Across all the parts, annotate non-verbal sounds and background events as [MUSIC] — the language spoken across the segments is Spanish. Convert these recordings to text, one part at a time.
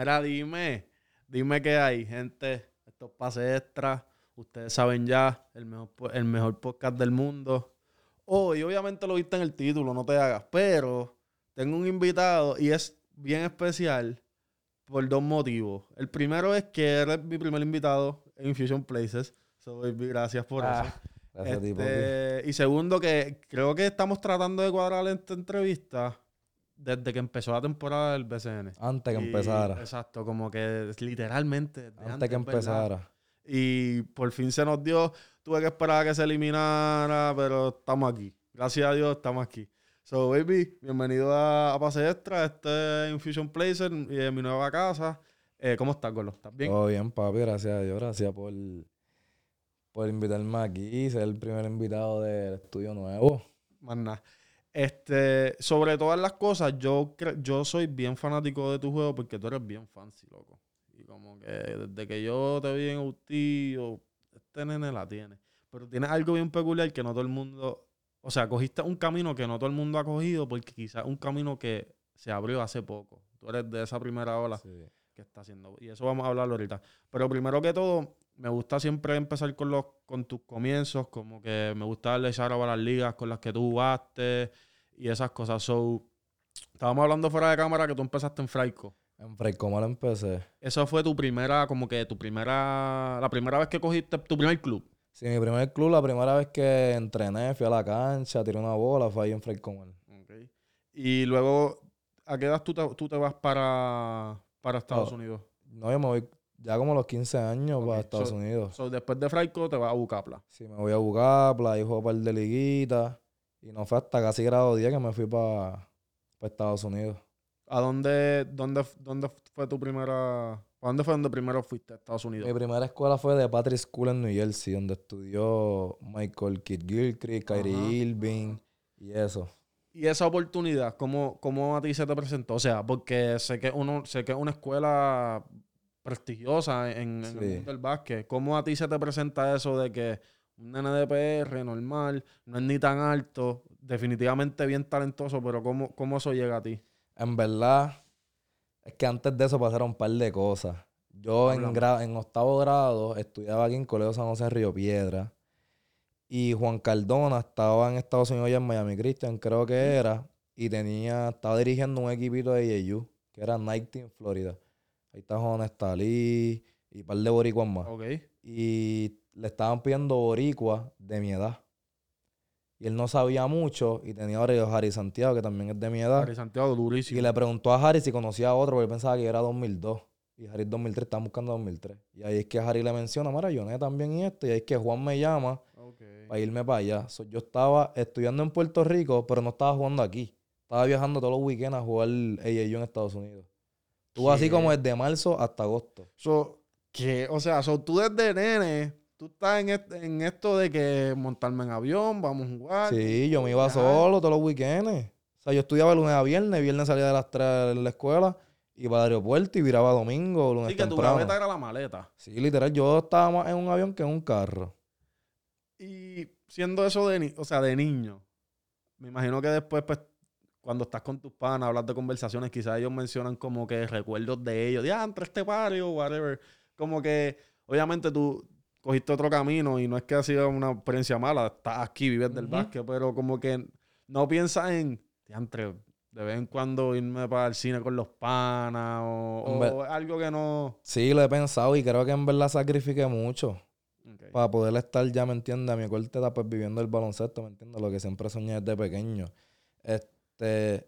Mira, dime, dime qué hay, gente. Estos pases extra, ustedes saben ya, el mejor, el mejor podcast del mundo. Oh, y obviamente lo viste en el título, no te hagas, pero tengo un invitado y es bien especial por dos motivos. El primero es que eres mi primer invitado en Infusion Places. So, baby, gracias por eso. Ah, gracias a ti. Este, y segundo, que creo que estamos tratando de cuadrar esta entrevista desde que empezó la temporada del BCN. Antes que Y- empezara. Exacto, como que literalmente. Antes que ¿verdad? empezara. Y por fin se nos dio. Tuve que esperar a que se eliminara, pero estamos aquí. Gracias a Dios estamos aquí. So, baby, bienvenido a, a Pase Extra. Este es Infusion Placer y en mi nueva casa. Eh, ¿Cómo estás, Golo? ¿Estás bien? Todo bien, papi. Gracias a Dios. Gracias por, por invitarme aquí. Ser el primer invitado del estudio nuevo. Más nada. Este, sobre todas las cosas, yo, yo soy bien fanático de tu juego porque tú eres bien fancy, loco. Y como que desde que yo te vi en UT, yo, este nene la tiene. Pero tienes algo bien peculiar que no todo el mundo, o sea, cogiste un camino que no todo el mundo ha cogido porque quizás un camino que se abrió hace poco. Tú eres de esa primera ola Sí. que está haciendo. Y eso vamos a hablarlo ahorita. Pero primero que todo, me gusta siempre empezar con los con tus comienzos, como que me gusta darle shout out a las ligas con las que tú jugaste y esas cosas. So, estábamos hablando fuera de cámara que tú empezaste en Fraico. En Freicomal empecé. Eso fue tu primera, como que tu primera, la primera vez que cogiste tu primer club. Sí, mi primer club, la primera vez que entrené, fui a la cancha, tiré una bola, fue ahí en Freicomal. Okay. Y luego, ¿a qué edad tú te, tú te vas para, para Estados Oh. Unidos? No, yo me voy ya como los 15 años para Estados so- Unidos. So, después de Fraico te vas a Bucapla. Sí, me voy a Bucapla, ahí juego un par de liguitas. Y no fue hasta casi grado 10 que me fui para Estados Unidos. ¿A dónde, dónde, dónde fue tu primera... ¿A dónde fue donde primero fuiste a Estados Unidos? Mi primera escuela fue de Patrick School en New Jersey, donde estudió Michael Kidd Gilchrist, Kyrie Ajá, Irving y eso. Y esa oportunidad, ¿cómo, ¿cómo a ti se te presentó? O sea, porque sé que uno, sé que es una escuela prestigiosa en, en el mundo del básquet. ¿Cómo a ti se te presenta eso de que un nene de PR normal, no es ni tan alto, definitivamente bien talentoso, pero cómo, cómo eso llega a ti? En verdad, es que antes de eso pasaron un par de cosas. Yo en, en octavo grado estudiaba aquí en Colegio San José en Río Piedra. Y Juan Cardona estaba en Estados Unidos, allá en Miami Christian, creo que era. Y tenía, estaba dirigiendo un equipito de AAU, que era Nike Team Florida. Ahí está Juan Estalí y un par de boricuas más. Ok. y le estaban pidiendo boricua de mi edad. Y él no sabía mucho y tenía ahora a Harry Santiago, que también es de mi edad. Harry Santiago, durísimo. Y le preguntó a Harry si conocía a otro, porque él pensaba que yo era 2002. Y Harry es 2003, estaban buscando 2003. Y ahí es que Harry le menciona, mira, Yoné también y esto. Y ahí es que Juan me llama para irme para allá. So, yo estaba estudiando en Puerto Rico, pero no estaba jugando aquí. Estaba viajando todos los weekends a jugar AAU en Estados Unidos. Estuvo así como desde marzo hasta agosto. So, que, o sea, so, tú desde nene, tú estás en, en esto de que montarme en avión, vamos a jugar. Sí, yo me iba solo todos los weekends. O sea, yo estudiaba lunes a viernes, viernes salía de las 3 de la escuela, iba al aeropuerto y viraba domingo, lunes Así que tu gaveta era la maleta. Sí, literal, yo estaba más en un avión que en un carro. Y siendo eso de, ni- o sea, de niño, me imagino que después, pues, cuando estás con tus panas, hablas de conversaciones, quizás ellos mencionan como que recuerdos de ellos, de, ah, entre este barrio, whatever. Como que, obviamente, tú cogiste otro camino y no es que ha sido una experiencia mala, estás aquí, vives del Ujú. básquet, pero como que no piensas en, entre de vez en cuando irme para el cine con los panas o, algo que no... Sí, lo he pensado y creo que en verdad sacrifiqué mucho para poder estar ya, ¿me entiendes? A mi corta edad, pues viviendo el baloncesto, ¿me entiendes? Lo que siempre soñé desde pequeño. Este,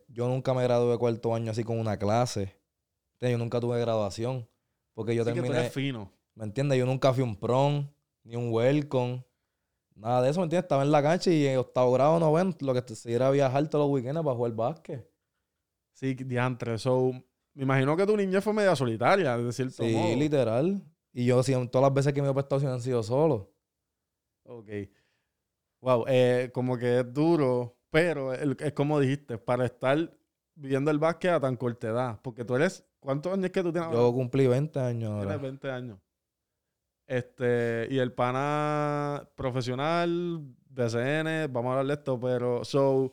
yo nunca me gradué cuarto año así con una clase. Yo nunca tuve graduación. Porque yo Así que tú terminé... eres fino. ¿Me entiendes? Yo nunca fui un prom, ni un welcome, nada de eso, ¿me entiendes? Estaba en la cancha y en octavo grado, noveno, lo que se era viajar todos los weekends para jugar básquet. Sí, diantre. So, me imagino que tu niñez fue media solitaria, de cierto Sí, modo. literal. Y yo, todas las veces que me he prestado han sido solo. Ok. Wow, eh, como que es duro, pero es como dijiste, para estar viviendo el básquet a tan corta edad. Porque tú eres, ¿cuántos años es que tú tienes? Yo cumplí 20 años Tienes ahora. 20 años. Este, y el pana profesional, BCN, vamos a hablar de esto, pero, so,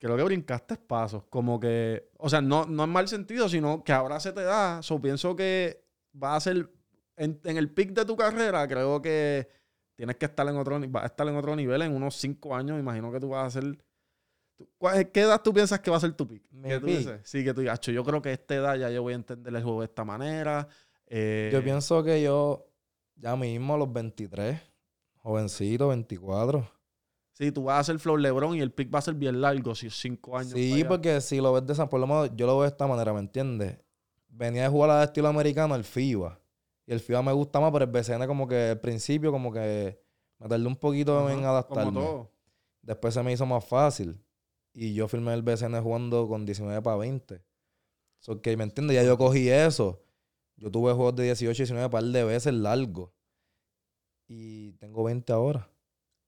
creo que brincaste pasos. Como que, o sea, no, no en mal sentido, sino que ahora se te da. So, pienso que va a ser, en, en el pic de tu carrera, creo que tienes que estar en otro, vas a estar en otro nivel en unos cinco años. Imagino que tú vas a ser... tú- ¿cuál- ¿Qué edad tú piensas que va a ser tu pick? ¿Qué tú dices? Sí, que tú digas, "Acho, yo creo que a esta edad ya yo voy a entender el juego de esta manera. Eh, Yo pienso que yo, ya mismo a los 23, jovencito, 24. Sí, tú vas a hacer Flow LeBron y el pick va a ser bien largo, si es cinco años. Sí, porque si lo ves de esa, por lo menos yo lo veo de esta manera, ¿me entiendes? Venía de jugar al estilo americano el FIBA. Y el FIBA me gusta más, pero el BCN como que al principio como que me tardé un poquito en Como adaptarme. todo. Después se me hizo más fácil. Y yo firmé el BCN jugando con 19 para 20. So que, ¿me entiendes? Ya yo cogí eso. Yo tuve juegos de 18 y 19 par de veces largos. Y tengo 20 ahora.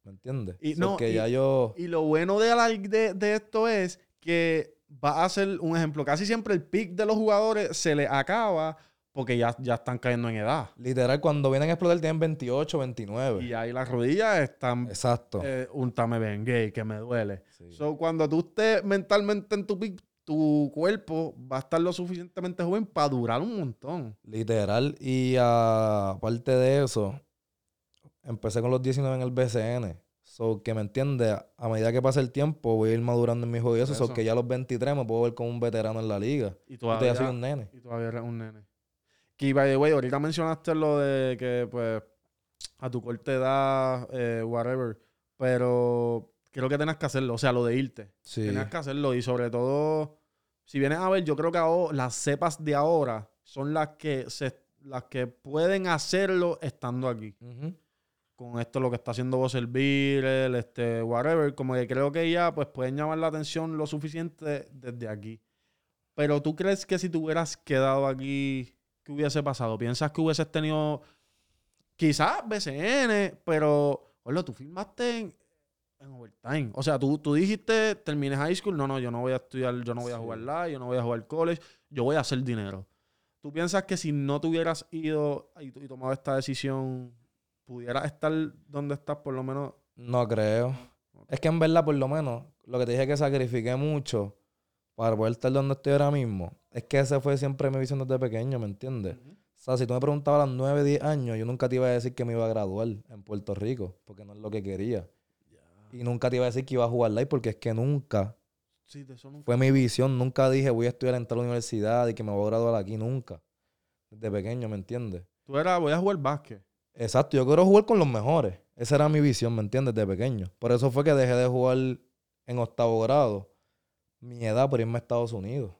¿Me entiendes? Y So no, que y- ya yo... Y lo bueno de, la- de, de esto es que va a ser un ejemplo. Casi siempre el pick de los jugadores se le acaba porque ya, ya están cayendo en edad. Literal, cuando vienen a explotar tienen 28, 29. Y ahí las rodillas están Exacto. eh, un tame gay que me duele. Sí. So, cuando tú estés mentalmente en tu pick, tu cuerpo va a estar lo suficientemente joven para durar un montón. Literal. Y ah, aparte de eso, empecé con los 19 en el BCN. So, que me entiende, a medida que pasa el tiempo, voy a ir madurando en mi y eso. So, que ya a los 23 me puedo ver como un veterano en la liga. Y Y todavía, todavía soy un nene. y todavía eres un nene. Que, by the way, ahorita mencionaste lo de que, pues, a tu corta edad, eh, whatever. Pero creo que tenés que hacerlo. O sea, lo de irte. Sí. Tienes que hacerlo. Y sobre todo, si vienes a ver, yo creo que ahora, las cepas de ahora son las que, se, las que pueden hacerlo estando aquí. Con esto, lo que está haciendo Bosser Beatle, este, whatever. Como que creo que ya, pues, pueden llamar la atención lo suficiente desde aquí. Pero tú crees que si te hubieras quedado aquí, ¿qué hubiese pasado? ¿Piensas que hubieses tenido quizás BCN, pero, bueno, tú firmaste en, en overtime. O sea, tú, tú dijiste, terminé high school, no, no, yo no voy a estudiar, yo no voy a jugar live, yo no voy a jugar college, yo voy a hacer dinero. ¿Tú piensas que si no te hubieras ido y, y tomado esta decisión, pudieras estar donde estás por lo menos? No creo. Es que en verdad, por lo menos, lo que te dije que sacrifiqué mucho para poder estar donde estoy ahora mismo, es que esa fue siempre mi visión desde pequeño, ¿me entiendes? O sea, si tú me preguntabas a los 9, 10 años, yo nunca te iba a decir que me iba a graduar en Puerto Rico, porque no es lo que quería. Y nunca te iba a decir que iba a jugar live, porque es que nunca Sí, de eso nunca. fue mi visión. Nunca dije voy a estudiar en tal universidad y que me voy a graduar aquí, nunca. Desde pequeño, ¿me entiendes? Tú eras, voy a jugar básquet. Exacto, yo quiero jugar con los mejores. Esa era mi visión, ¿me entiendes? Desde pequeño. Por eso fue que dejé de jugar en octavo grado, mi edad, por irme a Estados Unidos.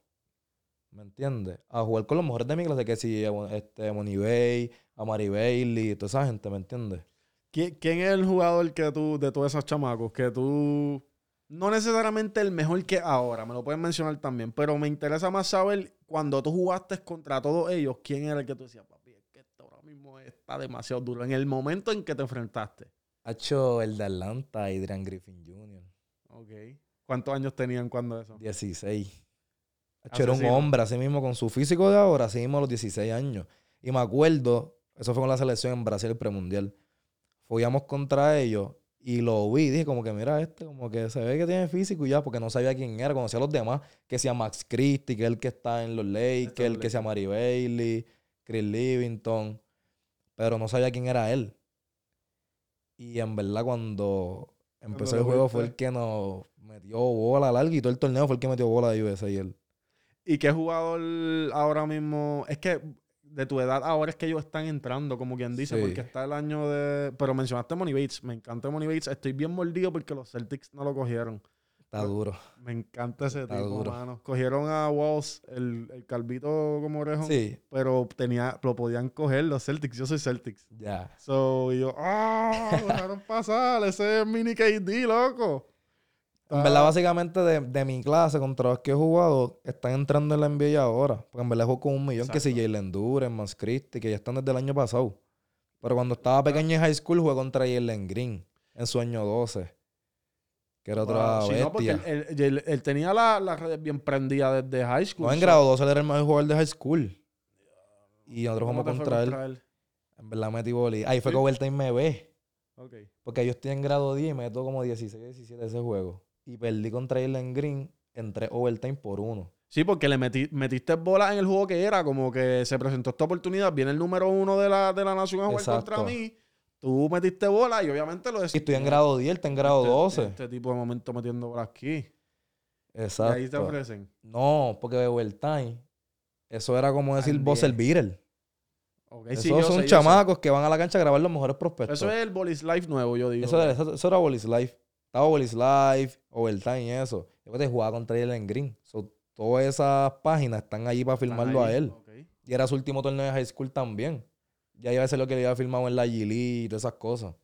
¿Me entiendes? A jugar con los mejores de mi clase, que si este, Money Bay, Amari Bailey, toda esa gente, ¿me entiendes? ¿Quién, quién es el jugador que tú, de todos esos chamacos, que tú, no necesariamente el mejor que ahora, me lo puedes mencionar también, pero me interesa más saber cuando tú jugaste contra todos ellos, quién era el que tú decías, papi, es que esto ahora mismo está demasiado duro, en el momento en que te enfrentaste. Ha hecho el de Atlanta, Adrian Griffin Jr., Ok. ¿Cuántos años tenían cuando eso? 16. Era un hombre, así mismo, con su físico de ahora, así mismo a los 16 años. Y me acuerdo, eso fue con la selección en Brasil, el premundial. Fuíamos contra ellos y lo vi, dije como que mira este, como que se ve que tiene físico y ya, porque no sabía quién era, conocía a los demás, que sea Max Christie, que es el que está en los Lakers, el que sea. Mary Bailey, Chris Livington, pero no sabía quién era él. Y en verdad cuando empezó el juego fue el que nos metió bola larga y todo el torneo fue el que metió bola de USA y él. ¿Y qué jugador ahora mismo? Es que de tu edad ahora es que ellos están entrando, como quien dice, Sí. porque está el año de... Pero mencionaste Money Bates, me encanta Money Bates, estoy bien mordido porque los Celtics no lo cogieron. Está duro. Me encanta ese Está tipo, duro. mano. Cogieron a Walls, el, el calvito como orejón, Sí, pero tenía, lo podían coger los Celtics, yo soy Celtics. ya. So, y yo, ¡ah! Lo dejaron pasar, ese es mini KD, loco. En verdad, básicamente de, de mi clase contra los que he jugado, están entrando en la NBA ahora. Porque en verdad juego con un millón que si. Jalen Duren, Más Christie, que ya están desde el año pasado. Pero cuando estaba pequeño en high school jugué contra Jalen Green en su año 12. Que era otra Wow, sí, no, porque bestia. él, él- él- él tenía la, la red bien prendida desde high school. No, en grado 12 él era el mejor jugador de high school. Y nosotros ¿Cómo jugamos fue contra él. En verdad metí boli. Ahí fue Sí. que Overtime me ve. Porque yo estoy en grado 10 y meto como 16, 17 ese juego. Y perdí contra Jalen Green en tres overtime por uno. Sí, porque le metí- metiste bolas en el juego que era, como que se presentó esta oportunidad, viene el número uno de la, de la nación a jugar Exacto. contra mí, tú metiste bolas y obviamente lo Y decís. estoy en grado 10, él está en grado este, 12. Este tipo de momento metiendo bolas aquí. Y Exacto. ahí te ofrecen. No, porque de overtime, eso era como decir Al buzzer 10. beater. Ok, Esos sí, son sé, chamacos que van a la cancha a grabar los mejores prospectos. Eso es el Bolis Life nuevo, yo digo. Eso, era- eso, eso era Bolis Life. Estaba Bolis Life, Overtime y eso. Después te jugaba contra Jalen Green. So, todas esas páginas están allí para firmarlo a ahí, él. ok. Y era su último torneo de high school también. Ya iba a ser lo que le había firmado en la G League y todas esas cosas.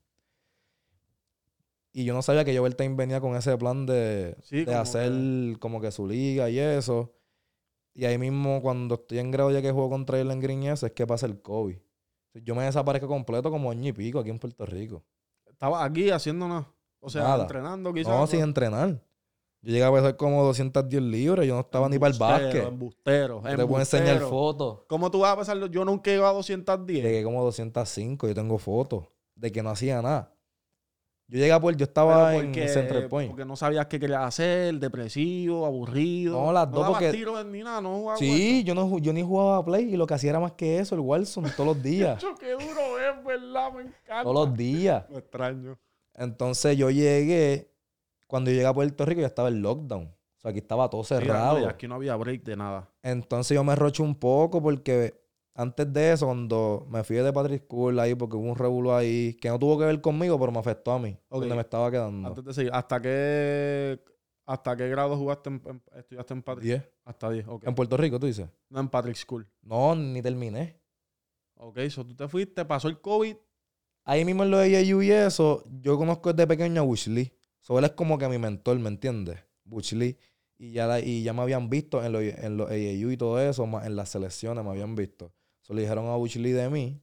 Y yo no sabía que Overtime venía con ese plan de, Sí, de como hacer como que su liga y eso. Y ahí mismo, cuando estoy en grado ya que juego contra Jalen Green y eso, es que pasa el COVID. Yo me desaparezco completo como año y pico aquí en Puerto Rico. Estaba aquí haciendo nada. O sea, Nada. entrenando quizás. No, sin entrenar. Yo llegué a pesar como 210 libras. Yo no estaba ni para el básquet. Embustero, Yo te puedo enseñar embustero. fotos. ¿Cómo tú vas a pasar? Yo nunca llegado a 210. Llegué como 205. Yo tengo fotos de que no hacía nada. Yo llegué a por, yo estaba en Central Point. porque no sabías qué querías hacer, depresivo, aburrido. No, las dos, porque- tiros ni nada, no jugabas Sí, yo, no, yo ni jugaba a Play y lo que hacía era más que eso, el Warzone, todos los [LAUGHS] días. Qué duro es, ¿verdad? Me encanta. todos los días. Lo extraño. Entonces yo llegué, cuando yo llegué a Puerto Rico ya estaba el lockdown. O sea, aquí estaba todo cerrado. aquí no había break de nada. Entonces yo me roché un poco porque antes de eso, cuando me fui de Patrick School ahí, porque hubo un revuelo ahí que no tuvo que ver conmigo, pero me afectó a mí, Ok. donde me estaba quedando. Antes de seguir, ¿hasta qué, hasta qué grado jugaste en, en- estudiaste en Patrick? 10. Hasta 10, ok. En Puerto Rico, tú dices. No en Patrick School. No, ni terminé. Ok, so tú te fuiste, pasó el COVID. Ahí mismo en lo de AAU y eso, yo conozco desde pequeño a Bush Lee. So, él es como que mi mentor, ¿me entiendes? Bush Lee. Y ya, la- y ya me habían visto en los en los AAU y todo eso, más en las selecciones me habían visto. So, le dijeron a Bush Lee de mí.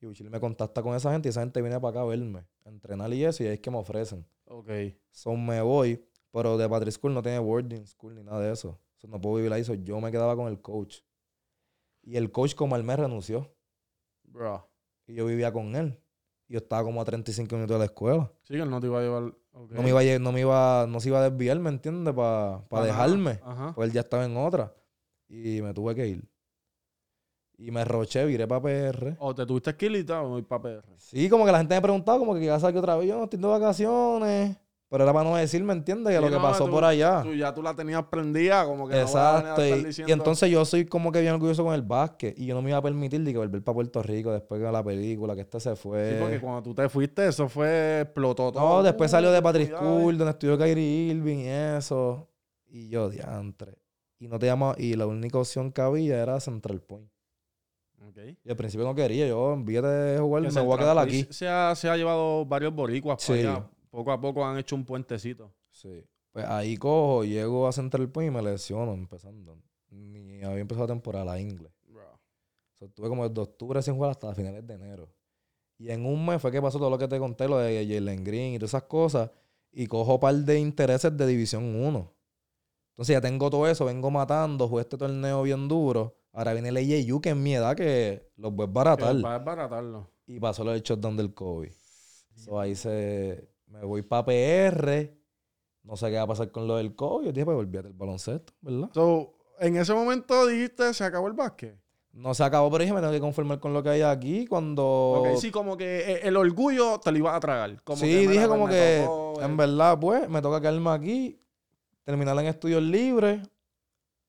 Y Bush Lee me contacta con esa gente y esa gente viene para acá a verme, a entrenar y eso, y ahí es que me ofrecen. Ok. So, me voy, pero de Patrick School no tiene boarding school ni nada de eso. So, no puedo vivir ahí. So, yo me quedaba con el coach. Y el coach, como él me renunció, Bro. y yo vivía con él. Yo estaba como a 35 minutos de la escuela. Sí, que él no te iba a llevar. No me iba a, no me iba, no se iba a desviar, ¿me entiendes? Para Pa' dejarme. Ajá. Pues él ya estaba en otra. Y me tuve que ir. Y me roché, viré para PR. O te tuviste que ir y tal, para PR. Sí, como que la gente me preguntaba, como que iba a salir otra vez. Yo no estoy de vacaciones. Pero era para no decir, ¿me entiendes? Que Sí, lo que no, pasó tú- por allá. Tú ya tú la tenías prendida, como que no Exacto. estar y- y, diciendo- entonces yo soy como que bien orgulloso con el básquet. Y yo no me iba a permitir de que volver para Puerto Rico después de la película, que este se fue. Sí, porque cuando tú te fuiste, eso fue, explotó todo. No, después salió de Patrick. School, donde estudió Kyrie Irving y eso. Y yo, diantre. Y no te llamaba, y la única opción que había era Central Point. Ok. Y al principio no quería, yo en vez de jugar, Que me voy a quedar aquí. Se ha, se ha llevado varios boricuas para Sí. allá. Poco a poco han hecho un puentecito. Sí. Pues ahí cojo, llego a Central Point y me lesiono empezando. Ni había empezado la temporada la inglés. Bro. Estuve como desde octubre sin jugar hasta finales de enero. Y en un mes fue que pasó todo lo que te conté, lo de Jalen Green y todas esas cosas. Y cojo par de intereses de División 1. Entonces ya tengo todo eso, vengo matando, jugué este torneo bien duro. Ahora viene el AJU, que es mi edad, que los voy a baratar. Para desbaratarlo. Y pasó lo del shutdown del COVID. So, ahí se... Me voy para PR. No sé qué va a pasar con lo del COVID. Yo dije, pues olvídate del baloncesto, ¿verdad? So, en ese momento dijiste, se acabó el básquet. No se acabó, pero dije, me tengo que conformar con lo que hay aquí. Cuando... Ok, sí, como que eh, el orgullo te lo ibas a tragar. Como sí, que, dije como que, tocó, eh. en verdad, pues, me toca quedarme aquí, terminar en estudios libres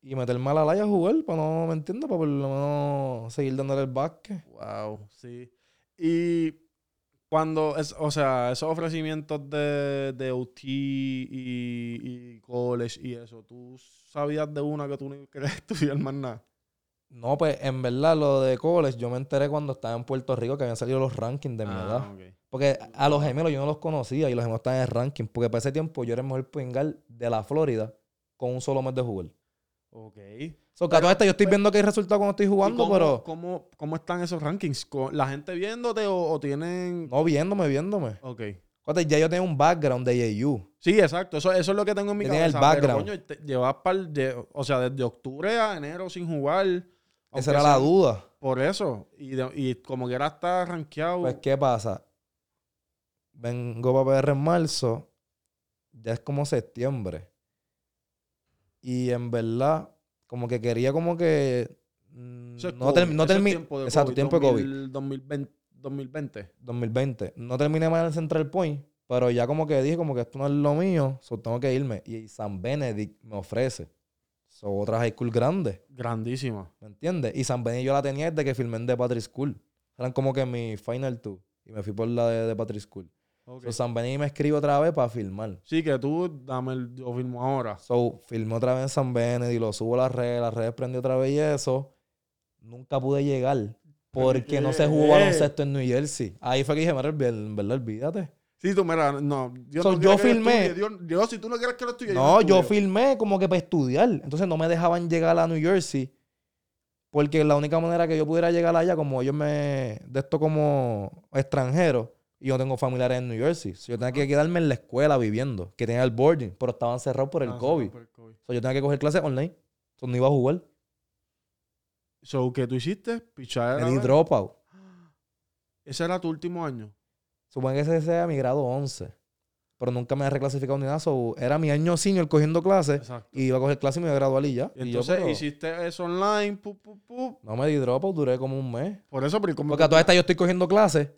y meterme a la laya a jugar, para no, ¿me entiendes? Para por lo menos seguir dándole el básquet. Wow, sí. Y cuando, es, o sea, esos ofrecimientos de, de UT y, y college y eso, ¿tú sabías de una que tú no querías [LAUGHS] estudiar más nada? No, pues, en verdad, lo de college, yo me enteré cuando estaba en Puerto Rico que habían salido los rankings de mi edad. Ah, ok. Porque a los gemelos yo no los conocía y los gemelos estaban en el ranking, porque para ese tiempo yo era el mejor point guard de la Florida con un solo mes de jugar. Ok. So, que a todas estas yo estoy viendo que hay resultados cuando estoy ¿Y jugando, cómo, pero ¿cómo, cómo están esos rankings? ¿Con ¿La gente viéndote o, o tienen...? no viéndome, viéndome. Ok. Ya yo tengo un background de AAU. Sí, exacto. Eso, eso es lo que tengo en mi el cabeza. Pero, background. coño, te- llevas par de- o sea, desde octubre a enero sin jugar. Esa era la duda. Por eso. Y, de- y como que era estar rankeado. Pues, ¿qué pasa? Vengo para PR en marzo. ya es como septiembre. Y en verdad, como que quería como que... mm, Eso es no COVID, ter- no termi- tiempo de Exacto, COVID, tiempo de COVID. 2000, 2020, 2020. 2020. No terminé mal en Central Point, pero ya como que dije como que esto no es lo mío, so tengo que irme. Y San Benedict me ofrece. So, otra high school grande, Grandísima. ¿me entiendes? Y San Benedict yo la tenía desde que filmé en The Patrick School. Eran como que mi final two. Y me fui por la de The Patrick School. Ok. So, San Benedict me escribe otra vez para filmar. Sí, que tú dame el yo filmo ahora. So, filmé otra vez en San Benedict, lo subo a las redes, las redes prendí otra vez y eso. Nunca pude llegar. Porque no se jugó qué? baloncesto en New Jersey. Ahí fue que dije, mira, en verdad, olvídate. Sí, tú, mira, no. Dios So, no yo filmé- Dios, Dios, si tú no quieres que lo estudie, No, yo estudio. filmé como que para estudiar. Entonces no me dejaban llegar a New Jersey. Porque la única manera que yo pudiera llegar allá, como ellos me. de esto como extranjero, y yo tengo familiares en New Jersey. So, yo tenía que quedarme en la escuela viviendo, que tenía el boarding, pero estaban cerrados por el Ah, COVID. por el COVID. So, yo tenía que coger clases online. So, no iba a jugar. So, ¿qué tú hiciste? Pichar. Me di dropout. Ese era tu último año. Supone que ese sea mi grado 11. Pero nunca me he reclasificado ni nada. So, era mi año senior cogiendo clases. Exacto. Y iba a coger clases y me iba a graduar y ya. Y Y yo, entonces pero, hiciste eso online, pu, pu, pu. no me di dropout, duré como un mes. Por eso, pero ¿y ¿cómo Porque a todas estas yo estoy cogiendo clases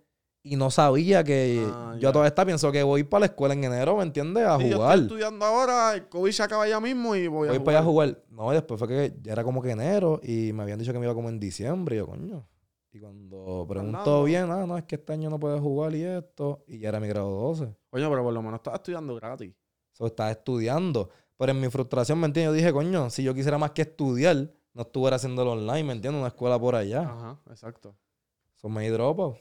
y no sabía que. Ah, yo ya. a todas estas pienso que voy para la escuela en enero, ¿me entiendes? A Sí, yo jugar. estoy estudiando ahora, el COVID se acaba ya mismo y voy, Voy a para allá a jugar. jugar. No, y después fue que ya era como que enero y me habían dicho que me iba como en diciembre. Y yo, coño. Y cuando pregunto Fernando. bien, ah, no, es que este año no puedes jugar y esto. Y ya era mi grado 12. Coño, pero por lo menos estás estudiando gratis. So, estaba estudiando. Pero en mi frustración, ¿me entiendes? Yo dije, coño, si yo quisiera más que estudiar, no estuviera haciéndolo online, ¿me entiendes? Una escuela por allá. Ajá, exacto. So me di dropout.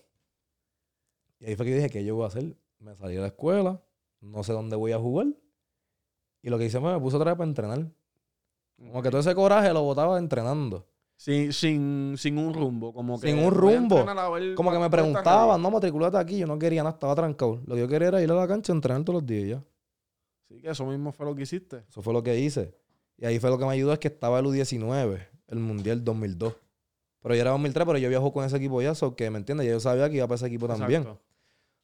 Y ahí fue que dije, ¿qué yo voy a hacer? Me salí de la escuela, no sé dónde voy a jugar. Y lo que hice fue me puse otra vez para entrenar. Como que todo ese coraje lo botaba entrenando. Sin, sin, sin un rumbo, como que... Sin un rumbo. Como que me preguntaban, no, matriculate aquí. Yo no quería nada, estaba trancado. Lo que yo quería era ir a la cancha a entrenar todos los días ya. Sí, que eso mismo fue lo que hiciste. Eso fue lo que hice. Y ahí fue lo que me ayudó, es que estaba el U19, el Mundial 2002. Pero yo era 2003, pero yo viajó con ese equipo ya, so que, ¿me entiendes? Ya yo sabía que iba para ese equipo también.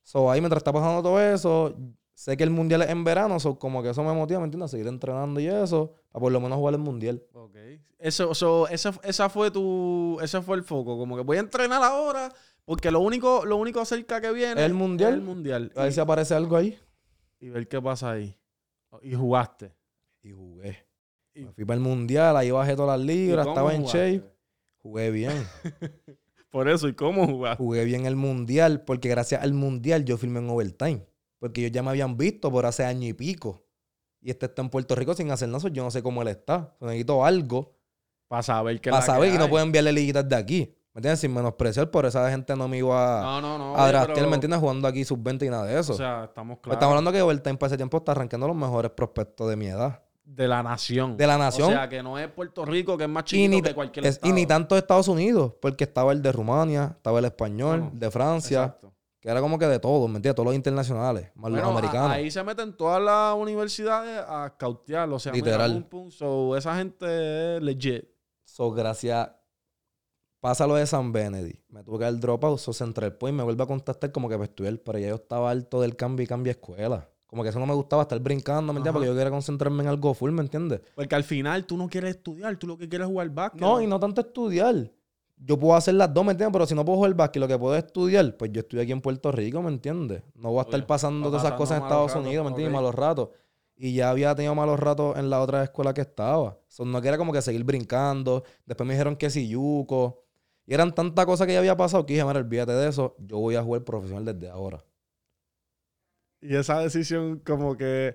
So, ahí mientras está pasando todo eso, sé que el mundial es en verano, so, como que eso me motiva, ¿me entiendes? A seguir entrenando y eso, para por lo menos jugar el mundial. Ok. Eso, eso, esa, esa fue tu... Ese fue el foco. Como que voy a entrenar ahora porque lo único, lo único cerca que viene... ¿El mundial? es el mundial. A ver si aparece algo ahí. y ver qué pasa ahí. Y jugaste. Y jugué. Y- Me fui para el mundial, ahí bajé todas las ¿Y libras, estaba en shape. Jugué bien. [LAUGHS] Por eso, ¿y cómo jugaste? jugué bien el mundial, porque gracias al mundial yo filmé en overtime. Porque ellos ya me habían visto por hace año y pico. Y este está en Puerto Rico sin hacer nada, yo no sé cómo él está. Necesito algo Para saber que para saber y no puedo enviarle liguitas de aquí. ¿Me entiendes? Sin menospreciar, por esa gente no me iba a, No, no, no. a pero- ¿me entiendes? Jugando aquí sub-20 y nada de eso. O sea, estamos claros. estamos hablando que Overtime para ese tiempo está arrancando los mejores prospectos de mi edad. De la nación. De la nación. O sea, que no es Puerto Rico, que es más Y chiquito ni, que cualquier es- y estado. ni tanto de Estados Unidos, porque estaba el de Rumania, estaba el español, de Francia, Exacto. que era como que de todo, ¿me entiendes? Todos los internacionales, más Bueno, los a- americanos. ahí se meten todas las universidades a cautear. O sea, mira, Literal. pum, pum. So, esa gente es legit. So, gracias. Pasa lo de San Benedict. Me tuve que dar el dropout. So, Central Point me vuelve a contactar como que para estudiar. Pero ya yo estaba harto del cambio y cambio de escuela. Como que eso no me gustaba estar brincando, ¿me entiendes? Porque yo quería concentrarme en algo full, ¿me entiendes? Porque al final tú no quieres estudiar, tú lo que quieres es jugar básquet. No, y no tanto estudiar. Yo puedo hacer las dos, ¿me entiendes? Pero si no puedo jugar básquet, lo que puedo es estudiar, pues yo estoy aquí en Puerto Rico, ¿me entiendes? No voy a estar Oye, pasando todas esas cosas en Estados ratos, Unidos, ¿me entiendes? Malos ratos. Y ya había tenido malos ratos en la otra escuela que estaba. So, no quería como que seguir brincando. Después me dijeron que si yuco. Y eran tantas cosas que ya había pasado que dije, mira, olvídate de eso. Yo voy a jugar profesional desde ahora. Y esa decisión como que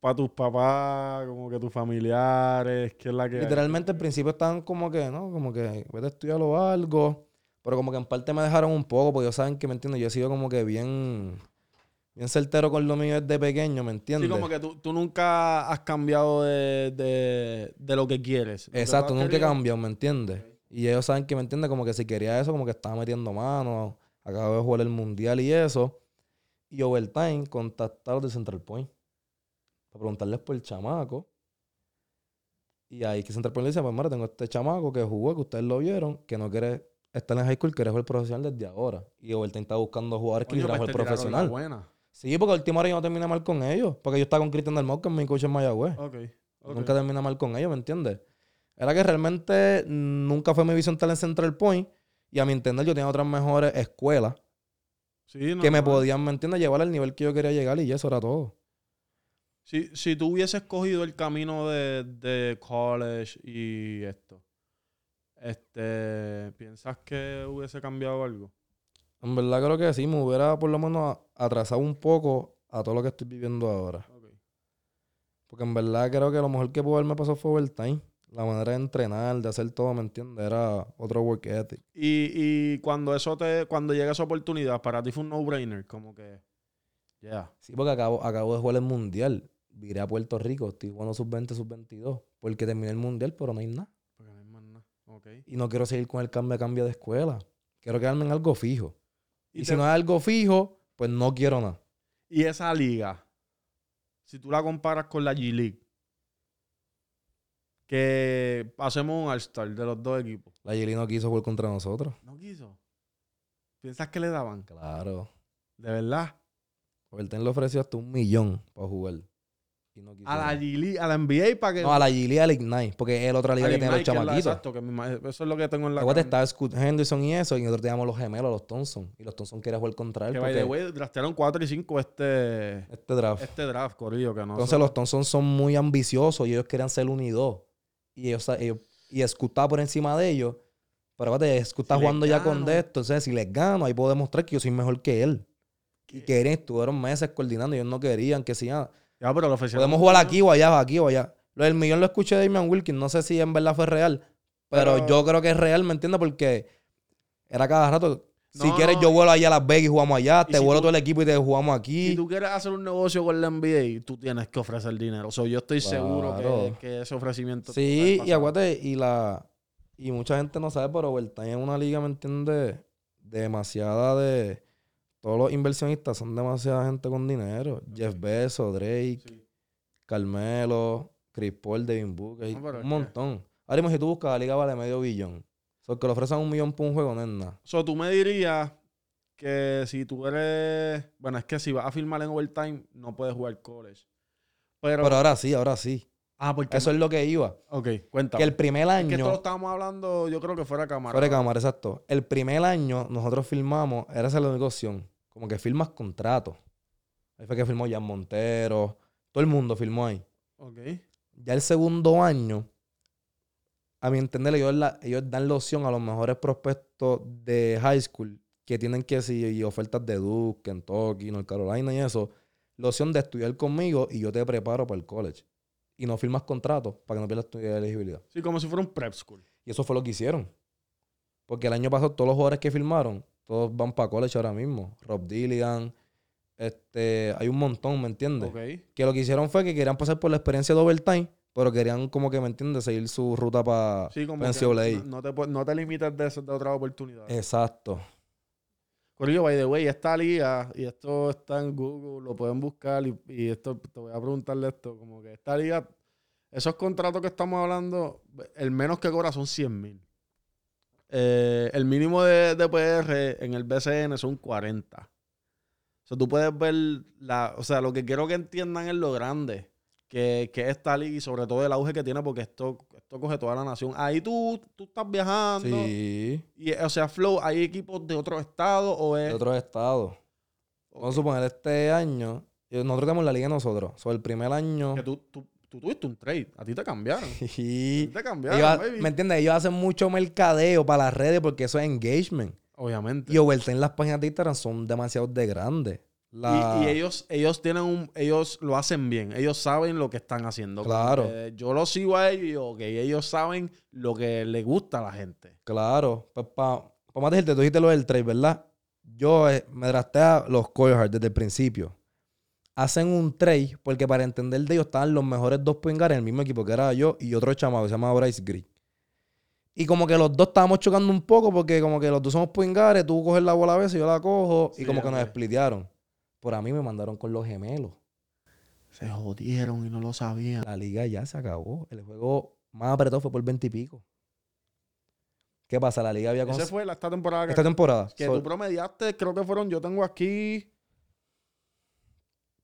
para tus papás, como que tus familiares, que es la que... Literalmente al principio estaban como que, ¿no? Como que vete a estudiar o algo. Pero como que en parte me dejaron un poco, porque ellos saben que, ¿me entiendes? Yo he sido como que bien, bien certero con lo mío desde pequeño, ¿me Sí, entiendes? como que tú, tú nunca has cambiado de, de, de lo que quieres. Lo Exacto, nunca he cambiado, ¿me entiendes? Y ellos saben que, ¿me entiendes? Como que si quería eso, como que estaba metiendo mano. Acabo de jugar el mundial y eso. Y Overtime contactaron de Central Point para preguntarles por el chamaco. Y ahí que Central Point le dice, pues mira, tengo este chamaco que jugó, que ustedes lo vieron, que no quiere estar en high school, quiere jugar profesional desde ahora. Y Overtime está buscando jugadores que jugar profesional. Sí, porque el último hora yo no terminé mal con ellos. Porque yo estaba con Cristian del Mau, que es mi coach en Mayagüez. Nunca terminé mal con ellos, ¿me entiendes? Era que realmente nunca fue mi visión tal en Central Point. Y a mi entender, yo tenía otras mejores escuelas que me podían, ¿me entiendes? Llevar al nivel que yo quería llegar y eso era todo. Si, si tú hubieses cogido el camino de, de college y esto, este, ¿piensas que hubiese cambiado algo? En verdad creo que sí, me hubiera por lo menos atrasado un poco a todo lo que estoy viviendo ahora. Porque en verdad creo que lo mejor que pudo haberme pasado fue overtime la manera de entrenar, de hacer todo, ¿me entiendes? Era otro work ethic. Y, y cuando eso te, cuando llega esa oportunidad, para ti fue un no-brainer, como que, ya. Yeah. Sí, porque acabo, acabo de jugar el mundial, viré a Puerto Rico, estoy jugando sub-20, sub-22, porque terminé el mundial, pero no hay nada. Porque no hay más nada. Y no quiero seguir con el cambio, de cambio de escuela, quiero quedarme en algo fijo. Y, si no es algo fijo, pues no quiero nada. Y esa liga, si tú la comparas con la G-League, que hacemos un All-Star de los dos equipos. La Yeli no quiso jugar contra nosotros. ¿No quiso? ¿Piensas que le daban? Claro. ¿De verdad? Overton le ofreció hasta un millón para jugar. Y no quiso a la Gili, a la NBA para que. No, a la Gili, al Ignite. Porque es la otra liga que tiene los chamaquitos. Exacto, eso es lo que tengo en la. Luego está Scoot Henderson y eso. Y nosotros teníamos los gemelos, los Thompson. Y los Thompson querían jugar contra él. Que porque... by draftearon 4 y 5 este. Este draft. Este draft, Corillo, que no. Entonces, los Thompson son muy ambiciosos y ellos querían ser un y dos y, ellos, y escutar por encima de ellos. Pero acuérdate, escuta si jugando ya con de esto. Entonces, si les gano, ahí puedo demostrar que yo soy mejor que él. Y que él, estuvieron meses coordinando. Ellos no querían que si nada. Pero lo Podemos jugar aquí o allá, aquí o allá. Lo del millón lo escuché de Damian Wilkins. No sé si en verdad fue real. Pero, pero... yo creo que es real, ¿me entiendes? Porque era cada rato si quieres, yo vuelo allá a Las Vegas y jugamos allá. Te si vuelo todo el equipo y te jugamos aquí. Si tú quieres hacer un negocio con la NBA, tú tienes que ofrecer dinero. O sea, yo estoy seguro que, que, ese ofrecimiento. Sí, y acuérdate, y la. Y mucha gente no sabe, pero Overtime es una liga, ¿me entiendes? Demasiada de. Todos los inversionistas son demasiada gente con dinero. Jeff Bezos, Drake. Carmelo, Chris Paul, Devin Booker. Un montón. Ahora mismo, si tú buscas la liga, vale medio billón. So, que le ofrezcan un millón por un juego no es nada. So, tú me dirías que si tú eres. Bueno, es que si vas a firmar en overtime, no puedes jugar college. Pero, ahora sí, ahora sí. Ah, porque. Eso es lo que iba. Ok, cuéntame. Que el primer año. Que esto lo estábamos hablando, yo creo que fuera cámara. Fuera cámara, exacto. El primer año nosotros firmamos, era esa la única opción. Como que firmas contrato. Ahí fue que firmó Jan Montero. Todo el mundo firmó ahí. Ok. Ya el segundo año a mi entender, ellos, dan la opción a los mejores prospectos de high school que tienen que si ofertas de Duke, Kentucky, North Carolina y eso, la opción de estudiar conmigo y yo te preparo para el college. Y no firmas contratos para que no pierdas tu elegibilidad. Sí, como si fuera un prep school. Y eso fue lo que hicieron. Porque el año pasado todos los jugadores que firmaron, todos van para college ahora mismo. Rob Dilligan, este, hay un montón, ¿me entiendes? Que lo que hicieron fue que querían pasar por la experiencia de overtime pero querían como que, ¿me entiendes? Seguir su ruta para sí, como No, te, no te limitas de, de otra oportunidad. Exacto. Corillo, by the way, esta liga, y esto está en Google, lo pueden buscar, y, y, esto te voy a preguntarle esto, como que esta liga, esos contratos que estamos hablando, el menos que cobra son 100 mil. Eh, el mínimo de, de, PR en el BCN son 40. O sea, tú puedes ver, la, o sea, lo que quiero que entiendan es lo grande que, que esta liga y sobre todo el auge que tiene, porque esto, esto coge toda la nación. Ahí tú, tú estás viajando. Sí. Y, o sea, Flow, ¿hay equipos de otros estados o es...? De otros estados. Vamos a suponer este año, eh, nosotros tenemos la liga nosotros. Sobre el primer año... Que tú, tú, tú tuviste un trade, a ti te cambiaron. [LAUGHS] Sí. Te cambiaron, baby. ¿Me entiendes? Ellos hacen mucho mercadeo para las redes porque eso es engagement. Obviamente. Y overten las páginas de Instagram son demasiado de grandes. Y, ellos, ellos tienen un, ellos lo hacen bien, ellos saben lo que están haciendo. Claro. yo lo sigo a ellos y ellos saben lo que le gusta a la gente. Claro, pues para pa más decirte, tú dijiste lo del trade, ¿verdad? Yo eh, me drafté a los Coyotes desde el principio. Hacen un trade porque para entender de ellos estaban los mejores dos pingar en el mismo equipo que era yo y otro chamaco que se llama Bryce Green. Y como que los dos estábamos chocando un poco porque como que los dos somos pingares, tú coges la bola a veces, yo la cojo y como que nos splitearon. Pero a mí me mandaron con los gemelos. Se jodieron y no lo sabían. La liga ya se acabó. El juego más apretado fue por 20 y pico. ¿Qué pasa? La liga había... Con... Ese fue esta temporada. Esta que, temporada. Que tú promediaste, creo que fueron, yo tengo aquí...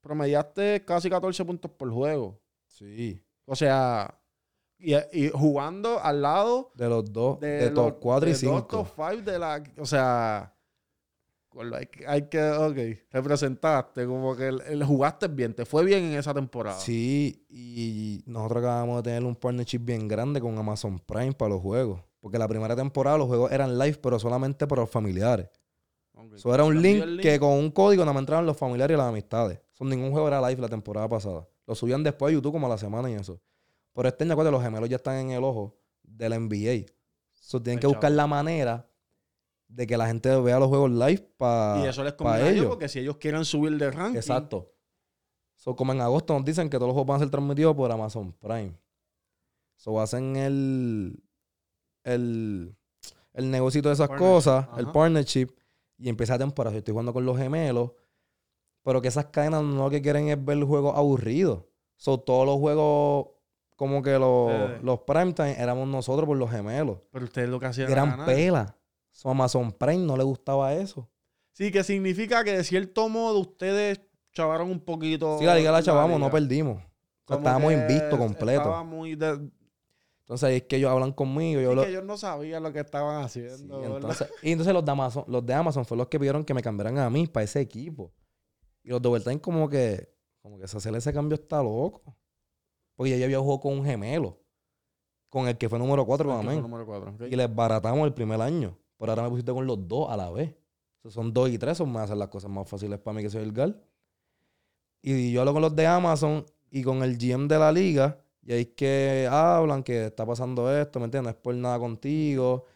Promediaste casi 14 puntos por juego. Sí. O sea, y, jugando al lado de los dos, de, los, top 4 y 5. De los top 5 de la. O sea hay, que- hay que. Ok, representaste, como que el, el- jugaste bien, te fue bien en esa temporada. Sí, y nosotros acabamos de tener un partnership bien grande con Amazon Prime para los juegos. Porque la primera temporada los juegos eran live, pero solamente para los familiares. Eso era un link, que con un código nada más entraban los familiares y las amistades. Son ningún juego era live la temporada pasada. Lo subían después a YouTube como a la semana y eso. Pero este año, acuérdate, los gemelos ya están en el ojo de la NBA. So, tienen Ay, que buscar la manera de que la gente vea los juegos live para Y eso les conviene a ellos, porque si ellos quieren subir de ranking. Exacto. So, como en agosto nos dicen que todos los juegos van a ser transmitidos por Amazon Prime. So, hacen el, el, el negocio de esas Partnership, cosas, el partnership, y empieza la temporada. Yo estoy jugando con los gemelos, pero que esas cadenas no lo que quieren es ver juegos aburridos. So, todos los juegos, como que los, Eh. los primetime, éramos nosotros por los gemelos. Pero ustedes lo que hacían Que era So, Amazon Prime no le gustaba eso. Sí, que significa que de cierto modo ustedes chavaron un poquito. Sí, la liga la chavamos, no liga. perdimos. Como estábamos invictos completo. Estaba muy de- Entonces ahí es que ellos hablan conmigo. Yo lo- que ellos no sabían lo que estaban haciendo. y entonces los de, Amazon, los de Amazon fueron los que pidieron que me cambiaran a mí para ese equipo. Y los de Overtime como que, como que hacer ese cambio está loco. Porque yo ya había jugado con un gemelo. Con el que fue número 4 con Amén. Y les baratamos el primer año. Pero ahora me pusiste con los dos a la vez. Son dos y tres, son más las cosas más fáciles para mí que soy el GAL. Y yo hablo con los de Amazon y con el GM de la liga. Y ahí es que hablan que está pasando esto, ¿me entiendes? No es por nada contigo.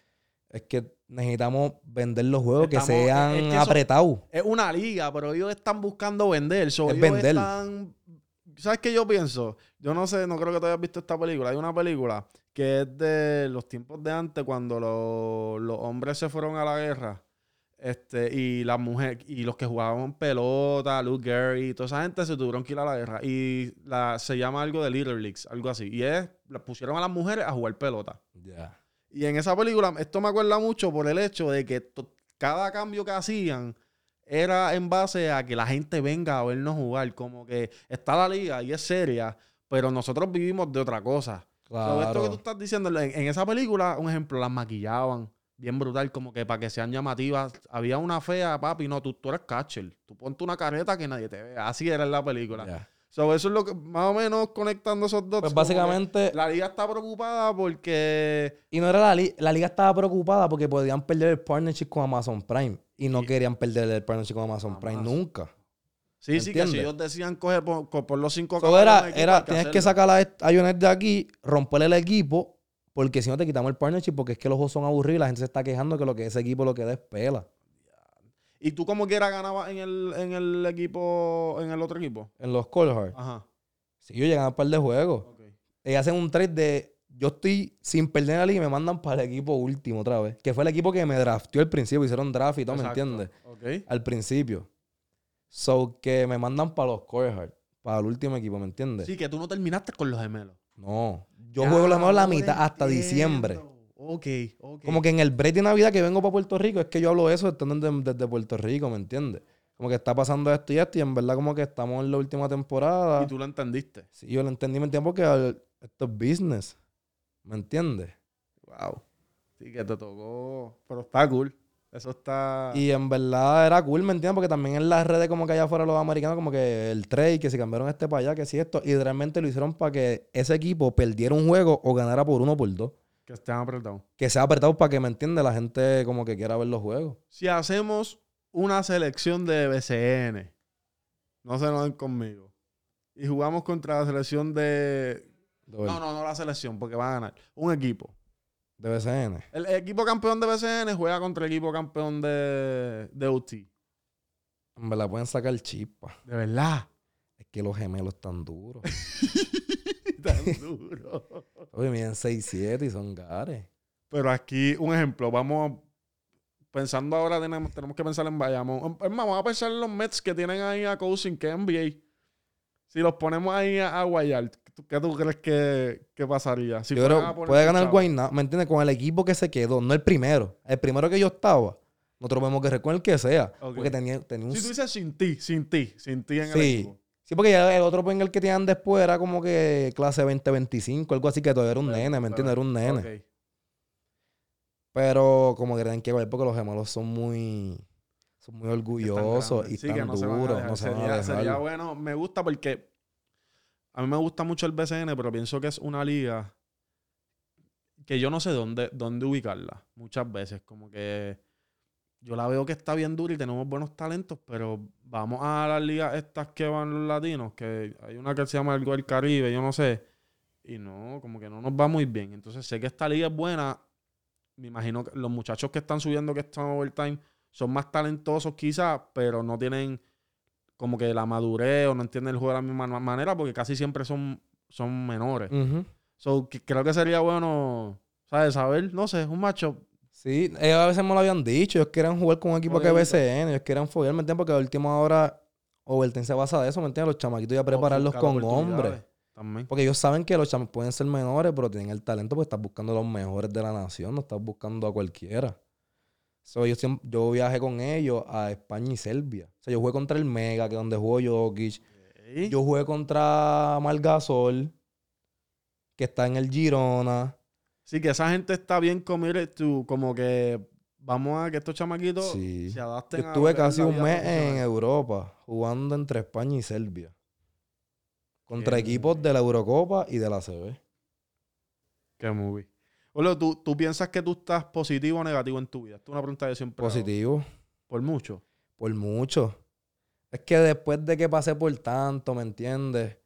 Es que necesitamos vender los juegos Estamos- que sean es que apretados. Es una liga, pero ellos están buscando vender. so, Es ellos vender. están- ¿Sabes qué yo pienso? Yo no sé, no creo que tú hayas visto esta película. Hay una película que es de los tiempos de antes, cuando los, los hombres se fueron a la guerra. Este, y las mujeres, y los que jugaban pelota, Luke Gary, toda esa gente se tuvieron que ir a la guerra. Y la, se llama algo de Little Leagues, algo así. Y es, pusieron a las mujeres a jugar pelota. Ya. Y en esa película, esto me acuerda mucho por el hecho de que cada cambio que hacían era en base a que la gente venga a vernos jugar. Como que está la liga y es seria, pero nosotros vivimos de otra cosa. Pero esto que tú Claro. estás diciendo, en, en esa película, un ejemplo, las maquillaban bien brutal, como que para que sean llamativas. Había una fea, papi, no, tú, tú eres catcher. Tú ponte una careta que nadie te vea. Así era en la película. Ya. So, eso es lo que, más o menos conectando esos dos. Pues básicamente, La liga está preocupada porque y no era la liga, la liga estaba preocupada porque podían perder el partnership con Amazon Prime. Y no Sí. querían perder el partnership con Amazon Prime nunca. Sí, sí, que si ellos decían coger por, los cinco So, era, era, tienes que sacar a, Jonet de aquí, romperle el equipo, porque si no te quitamos el partnership, porque es que los juegos son aburridos y la gente se está quejando que lo que ese equipo lo que da es pela. Y tú como quiera ganabas en el, en el equipo, en el otro equipo. En los Cold. Ajá. Si yo llegan a un par de juegos. ok. Ellos hacen un trade de yo estoy sin perder la liga y me mandan para el equipo último otra vez. Que fue el equipo que me drafteó al principio, hicieron draft y todo, ¿me entiendes? Ok. Al principio. So que me mandan para los Core Hard, para el último equipo, ¿me entiendes? Sí, que tú no terminaste con los gemelos. No. Yo Ya, juego la mejor la mitad hasta diciembre. Ok, ok. Como que en el break de Navidad que vengo para Puerto Rico, es que yo hablo de eso estando desde, desde Puerto Rico, ¿me entiendes? Como que está pasando esto y esto, y en verdad como que estamos en la última temporada. Y tú lo entendiste. Sí, yo lo entendí, ¿me entiendes? Porque esto es business, ¿me entiendes? Wow. Sí, que te tocó. Pero está cool. Eso está. Y en verdad era cool, ¿me entiendes? Porque también en las redes como que allá afuera los americanos, como que el trade, que si cambiaron este para allá, que si esto, y realmente lo hicieron para que ese equipo perdiera un juego o ganara por uno o por dos. Que estén apretados. Que sea apretado para que, ¿me entiende La gente como que quiera ver los juegos. Si hacemos una selección de BCN, no se enojen conmigo. Y jugamos contra la selección de. No, no, no la selección, porque van a ganar. Un equipo. de BCN. El equipo campeón de BCN juega contra el equipo campeón de, de UT. En verdad pueden sacar chispa. De verdad. Es que los gemelos están duros. [LAUGHS] Tan duro. Oye, miden 6'7 y son gares. Pero aquí, un ejemplo, vamos a- pensando ahora, tenemos, tenemos que pensar en Bayamón. Es más, vamos a pensar en los Mets que tienen ahí a Cousin, que es NBA. Si los ponemos ahí a, a guayar, ¿tú- ¿qué tú crees que, que pasaría? Si Yo creo puede ganar. Guayna, ¿me entiendes? Con el equipo que se quedó, no el primero. El primero que yo estaba. Nosotros vemos que con el que sea. Ok. Porque tenía, tenía un... Si tú dices sin ti, sin ti, sin ti en el Sí. equipo. Sí, porque ya el otro el que tenían después era como que clase 2025, algo así, que todavía era un nene, ¿me entiendes? Era un nene. Ok. Pero como que tienen que ver porque los gemelos son muy, son muy orgullosos y. Sí, que no duros, no sería, sería bueno. Me gusta porque a mí me gusta mucho el BCN, pero pienso que es una liga que yo no sé dónde, dónde ubicarla muchas veces. Como que yo la veo que está bien dura y tenemos buenos talentos, pero vamos a las ligas estas que van los latinos, que hay una que se llama algo del Caribe, yo no sé, y no, como que no nos va muy bien. Entonces sé que esta liga es buena. Me imagino que los muchachos que están subiendo que están overtime son más talentosos quizás, pero no tienen como que la madurez o no entienden el juego de la misma ma- manera porque casi siempre son, son menores. So, que- creo que sería bueno, ¿sabes? Saber, no sé, un macho. Sí, ellos a veces me lo habían dicho. Ellos querían jugar con un equipo que Joderito. BCN. Ellos querían follar, ¿me entiendes? Porque a última hora Overtime se basa de eso, ¿me entiendes? Los chamaquitos ya prepararlos con hombres. También. Porque ellos saben que los chamos pueden ser menores, pero tienen el talento porque estás buscando a los mejores de la nación, no estás buscando a cualquiera. So, yo, yo viajé con ellos a España y Serbia. O sea, yo jugué contra el Mega, que es donde jugó Jokic. Sí. Yo jugué contra Margasol, que está en el Girona. Sí, que esa gente está bien committed to, como que vamos a que estos chamaquitos Sí. se Yo adapten lo estuve casi un mes en. Europa, jugando entre España y Serbia. Contra Qué equipos de la Eurocopa y de la CB. Qué movie. Olo, ¿tú, ¿tú piensas que tú estás positivo o negativo en tu vida? Esta es una pregunta que yo siempre hago. Positivo. Por mucho. Por mucho. Es que después de que pasé por tanto, ¿me entiendes?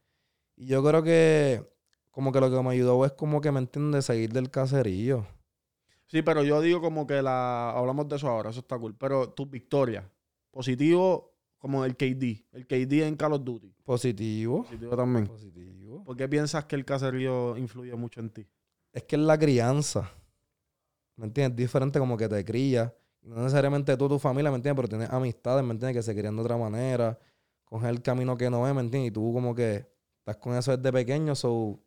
Y yo creo que como que lo que me ayudó es como que, ¿me entiendes? Seguir del caserío. Sí, pero yo digo como que la... Hablamos de eso ahora, eso está cool. Pero tus victorias. Positivo como el KD. El KD en Call of Duty. Positivo. Positivo también. Positivo. ¿Por qué piensas que el caserío influye mucho en ti? Es que es la crianza. ¿Me entiendes? Diferente como que te cría. No necesariamente tú, tu familia, ¿me entiendes? Pero tienes amistades, ¿me entiendes? Que se crían de otra manera. Coger el camino que no es, ¿me entiendes? Y tú como que estás con eso desde pequeño, so...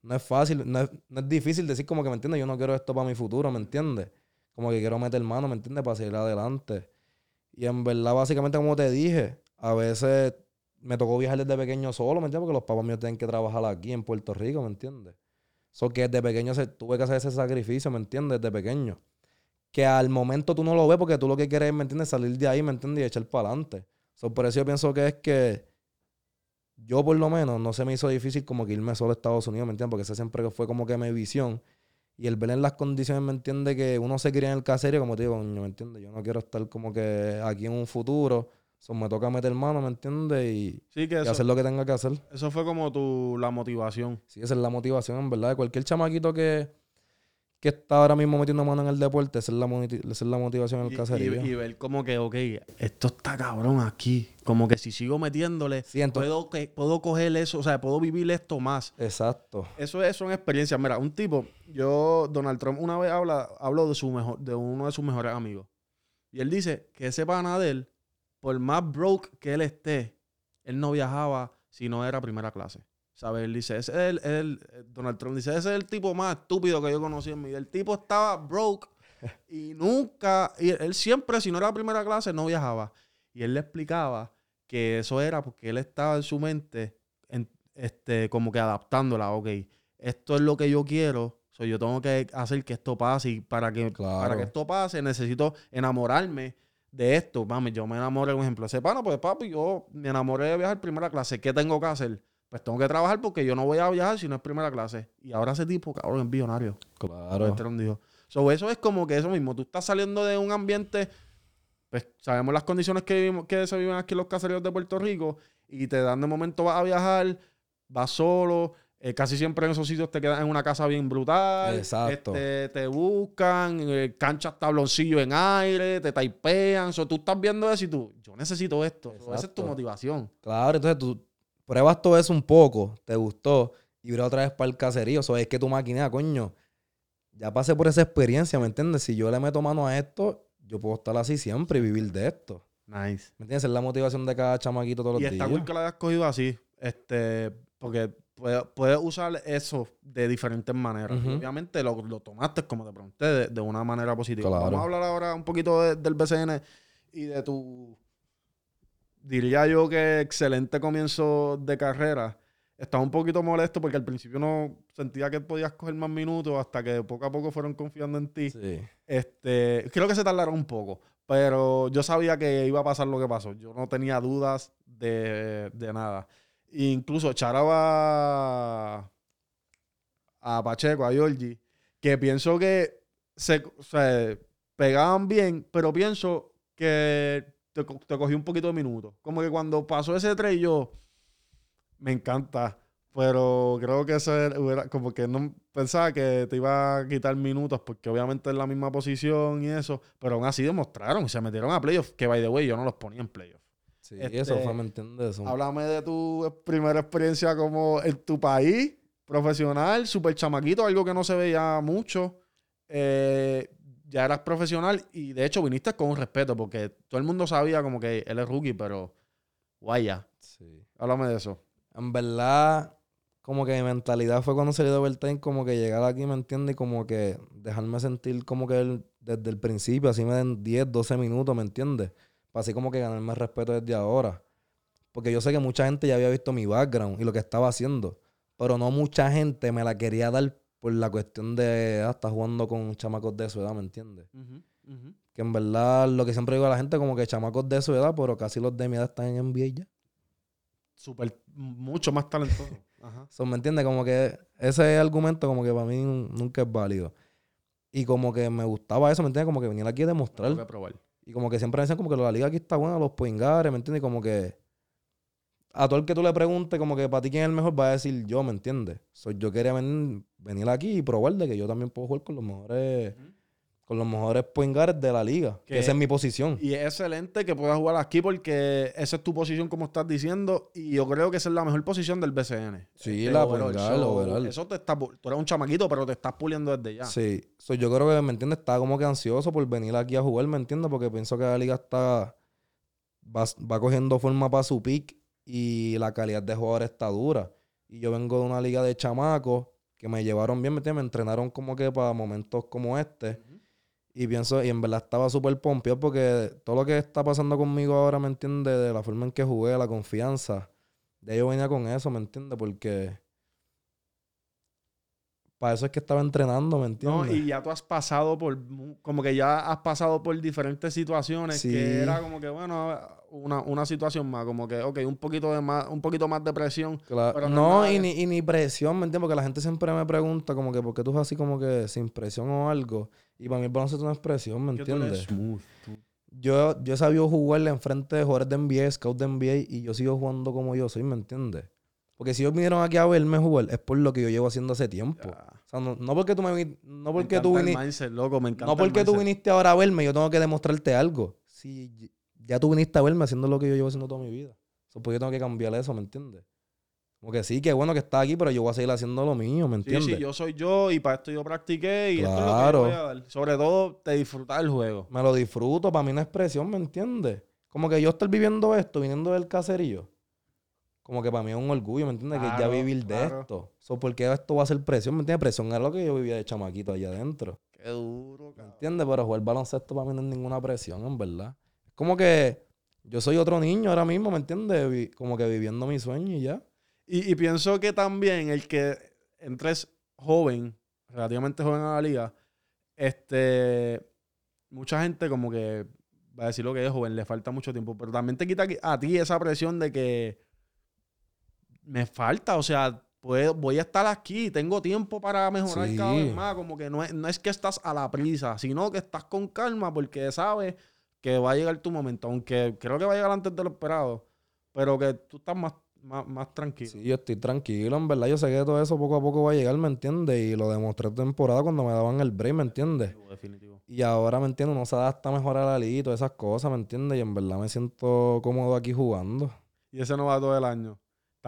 No es fácil, no es, no es difícil decir como que, ¿me entiendes? Yo no quiero esto para mi futuro, ¿me entiendes? Como que quiero meter mano, ¿me entiendes? Para seguir adelante. Y en verdad, básicamente, como te dije, a veces me tocó viajar desde pequeño solo, ¿me entiendes? Porque los papás míos tienen que trabajar aquí en Puerto Rico, ¿me entiendes? So que desde pequeño se, tuve que hacer ese sacrificio, ¿me entiendes? Desde pequeño. Que al momento tú no lo ves porque tú lo que quieres, ¿me entiendes? Salir de ahí, ¿me entiendes? Y echar para adelante. So, por eso yo pienso que es que yo por lo menos no se me hizo difícil como que irme solo a Estados Unidos, ¿me entiendes? Porque esa siempre fue como que mi visión. Y el ver en las condiciones, ¿me entiende? Que uno se cría en el caserío, como te digo, ¿me entiendes? Yo no quiero estar como que aquí en un futuro. So, me toca meter mano, ¿me entiendes? Y, Sí, que y eso, hacer lo que tenga que hacer. eso fue como tu, la motivación. Sí, esa es la motivación, en verdad. De cualquier chamaquito que, que está ahora mismo metiendo mano en el deporte, esa es la, esa es la motivación en Y, el caserío. y- y ver como que, ok, esto está cabrón aquí. Como que si sigo metiéndole, Sí, entonces- puedo, que, puedo coger eso, o sea, puedo vivir esto más. Exacto. Eso es, son experiencias. Mira, un tipo, yo, Donald Trump una vez habla, habló de su mejor, de uno de sus mejores amigos. Y él dice que ese pana de él, por más broke que él esté, él no viajaba si no era primera clase. ¿Sabes? Él dice, ese es el, el- Donald Trump dice, ese es el tipo más estúpido que yo conocí en mi vida. El tipo estaba broke [LAUGHS] y nunca, y él siempre, si no era primera clase, no viajaba. Y él le explicaba que eso era porque él estaba en su mente, en- este, como que adaptándola, ok, esto es lo que yo quiero, so yo tengo que hacer que esto pase y para que, Claro. para que esto pase necesito enamorarme de esto. Mami, yo me enamoré, por ejemplo, ese pana, pues papi, yo me enamoré de viajar primera clase, ¿qué tengo que hacer? Pues tengo que trabajar porque yo no voy a viajar si no es primera clase. Y ahora ese tipo, cabrón, es billonario. Claro. Dijo. So, eso es como que eso mismo. Tú estás saliendo de un ambiente, pues sabemos las condiciones que, vivimos- que se viven aquí en los caseríos de Puerto Rico y te dan de momento vas a viajar, vas solo. Eh, casi siempre en esos sitios te quedas en una casa bien brutal. Exacto. este, te buscan, eh, canchas tabloncillo en aire, te taipean. So, tú estás viendo eso y tú, yo necesito esto. So, esa es tu motivación. Claro, entonces tú pruebas todo eso un poco, te gustó, y vienes otra vez para el caserío. Eso es que tu máquina, coño, ya pasé por esa experiencia, ¿me entiendes? Si yo le meto mano a esto, yo puedo estar así siempre y vivir de esto. Nice. ¿Me entiendes? Es la motivación de cada chamaquito todos Y los está días. cool que lo hayas cogido así. Este, porque puedes, puedes usar eso de diferentes maneras. Obviamente lo, lo tomaste, como te pregunté, de, de una manera positiva. Claro. Vamos a hablar ahora un poquito de- del BCN y de tu diría yo que excelente comienzo de carrera. Estaba un poquito molesto porque al principio no sentía que podías coger más minutos hasta que poco a poco fueron confiando en ti. Sí. Este, creo que se tardaron un poco, pero yo sabía que iba a pasar lo que pasó. Yo no tenía dudas de, de nada. Incluso echaraba a Pacheco, a Giorgi, que pienso que se, se pegaban bien, pero pienso que te, te cogí un poquito de minutos. Como que cuando pasó ese 3 yo, me encanta, pero creo que hubiera, como que no pensaba que te iba a quitar minutos, porque obviamente es la misma posición y eso, pero aún así demostraron se metieron a playoffs, que by the way yo no los ponía en playoffs. Sí, Este, eso fue, ¿me entiendes? Eso- Háblame de tu primera experiencia como en tu país, profesional, súper chamaquito, algo que no se veía mucho. Eh, ya eras profesional y de hecho viniste con respeto porque todo el mundo sabía como que él es rookie, pero guaya. Sí. Háblame de eso. En verdad, como que mi mentalidad fue cuando salí de overtime, como que llegar aquí, ¿me entiendes? Y como que dejarme sentir como que el- desde el principio, así me den 10, 12 minutos, ¿me entiendes? Para así como que ganarme el respeto desde ahora. Porque yo sé que mucha gente ya había visto mi background y lo que estaba haciendo. Pero no mucha gente me la quería dar por la cuestión de ah, estar jugando con chamacos de su edad, ¿me entiendes? Que en verdad lo que siempre digo a la gente, como que chamacos de su edad, pero casi los de mi edad están en NBA ya. Súper, mucho más talentoso. [LAUGHS] Ajá. So, ¿Me entiendes? Como que ese argumento como que para mí nun- nunca es válido. Y como que me gustaba eso, ¿me entiendes? Como que venir aquí a demostrar. Tengo que probar. Y como que siempre decían como que la liga aquí está buena, los poingares, ¿me entiendes? Como que a todo el que tú le preguntes como que para ti quién es el mejor, va a decir yo, ¿me entiendes? So, yo quería venir, venir aquí y probar de que yo también puedo jugar con los mejores. Con los mejores poingares de la liga. Que Que- esa es mi posición. Y es excelente que puedas jugar aquí porque esa es tu posición, como estás diciendo. Y yo creo que esa es la mejor posición del BCN. Sí, Este, la overall. point guard, So, overall. Eso te está. Tú eres un chamaquito, pero te estás puliendo desde ya. Sí, So, yo creo que, ¿me entiendes? Estaba como que ansioso por venir aquí a jugar, ¿me entiendes? Porque pienso que la liga está, va, va cogiendo forma para su pick y la calidad de jugadores está dura. Y yo vengo de una liga de chamacos que me llevaron bien, ¿me entiendes? Me entrenaron como que para momentos como este. Y pienso, y en verdad estaba súper pompeado porque todo lo que está pasando conmigo ahora, ¿me entiendes? De la forma en que jugué, la confianza. De yo venía con eso, ¿me entiendes? Porque para eso es que estaba entrenando, ¿me entiendes? No, y ya tú has pasado por, como que ya has pasado por diferentes situaciones Sí. que era como que, bueno, una, una situación más, como que, ok, un poquito de más, un poquito más de presión. Claro. Pero no y, ni, y ni presión, ¿me entiendes? Porque la gente siempre me pregunta como que, ¿por qué tú es así como que sin presión o algo? Y para mí el baloncesto no es presión, ¿me que tú eres entiendes? Yo, yo he sabido jugarle enfrente de jugadores de NBA, scouts de NBA, y yo sigo jugando como yo soy, ¿me entiendes? Porque si ellos vinieron aquí a verme jugar, es por lo que yo llevo haciendo hace tiempo. O sea, no, no porque tú me no Me porque tú viniste, mindset, loco, me encanta no porque tú viniste ahora a verme, yo tengo que demostrarte algo. Si ya tú viniste a verme haciendo lo que yo llevo haciendo toda mi vida. So, pues yo tengo que cambiar eso, ¿me entiendes? Como que sí, que bueno que estás aquí, pero yo voy a seguir haciendo lo mío, ¿me Sí, entiendes? sí, yo soy yo y para esto yo practiqué y esto es lo que yo voy a dar. Sobre todo, te disfrutar el juego. Me lo disfruto, para mí no es presión, ¿me entiendes? Como que yo estar viviendo esto, viniendo del caserío, como que para mí es un orgullo, ¿me entiendes? que ya vivir de claro. esto. So, ¿Por qué esto va a ser presión? ¿Me entiendes? Presión es lo que yo vivía de chamaquito allá adentro. Qué duro, ¿Me cabrón. entiendes? Pero jugar baloncesto para mí no es ninguna presión, en verdad. Es como que yo soy otro niño ahora mismo, ¿me entiendes? Como que viviendo mi sueño y ya. Y, y pienso que también el que entres joven, relativamente joven a la liga, este, mucha gente como que va a decir lo que es joven, le falta mucho tiempo, pero también te quita a ti esa presión de que me falta, o sea, puedo, voy a estar aquí, tengo tiempo para mejorar Sí. cada vez más, como que no es, no es que estás a la prisa, sino que estás con calma porque sabes que va a llegar tu momento, aunque creo que va a llegar antes de lo esperado, pero que tú estás más, más, más tranquilo. Sí, yo estoy tranquilo, en verdad. Yo sé que todo eso poco a poco va a llegar, ¿me entiendes? Y lo demostré temporada cuando me daban el break, ¿me entiendes? Definitivo, definitivo. Y ahora, ¿me entiendes? Uno se adapta mejor a la liga y todas esas cosas, ¿me entiendes? Y en verdad me siento cómodo aquí jugando. Y ese no va todo el año.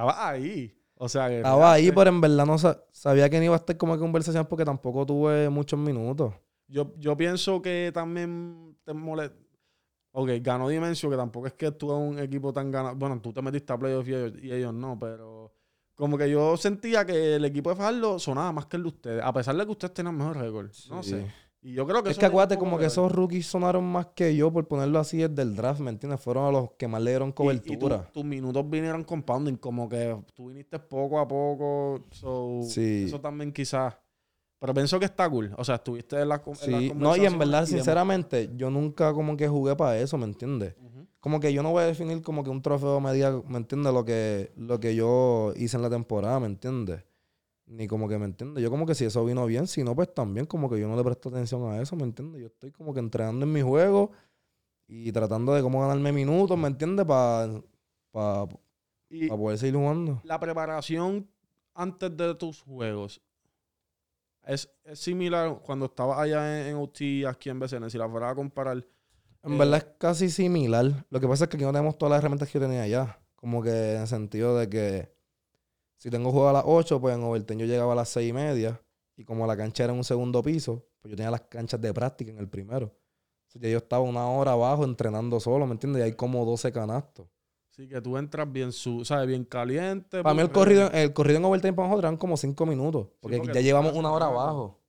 Estaba ahí. O sea, que Estaba ahí, pero en verdad no sa- sabía que no iba a estar como conversación porque tampoco tuve muchos minutos. yo, yo pienso que también te molesta. Ok, ganó Dimensio, que tampoco es que tú un equipo tan ganado. Bueno, tú te metiste a playoff y ellos, y ellos no, pero como que yo sentía que el equipo de Fajardo sonaba más que el de ustedes, a pesar de que ustedes tenían mejor récord. No Sí. sé. Y yo creo que Es que acuérdate, como que esos rookies sonaron más que yo, por ponerlo así, desde el draft, ¿me entiendes? Fueron a los que más le dieron Y- y tu- cobertura. tus minutos vinieron compounding, como que tú viniste poco a poco. So, Sí. Eso también quizás. Pero pienso que está cool. O sea, estuviste en la, en las Sí, no, y en verdad, demás. sinceramente, yo nunca como que jugué para eso, ¿me entiendes? Como que yo no voy a definir como que un trofeo me diga, ¿me entiendes? Lo que, lo que yo hice en la temporada, ¿me entiendes? Ni como que me entiendes. Yo como que si eso vino bien, si no, pues también como que yo no le presto atención a eso, ¿me entiendes? Yo estoy como que entrenando en mi juego y tratando de cómo ganarme minutos, ¿me entiendes? Para Y poder seguir jugando. la preparación antes de tus juegos es, es similar cuando estabas allá en, en aquí en BCN. Si la fuera a comparar. En Eh, verdad es casi similar. Lo que pasa es que aquí no tenemos todas las herramientas que yo tenía allá. Como que en el sentido de que si tengo juego a las 8, pues en overtime yo llegaba a las 6 y media. Y como la cancha era en un segundo piso, pues yo tenía las canchas de práctica en el primero. Ya yo estaba una hora abajo entrenando solo, ¿me entiendes? Y hay como 12 canastos. Sí, que tú entras bien, su, ¿sabes? Bien caliente. Para mí el corrido, el corrido en overtime para nosotros eran como 5 minutos. Porque, porque ya llevamos una hora abajo.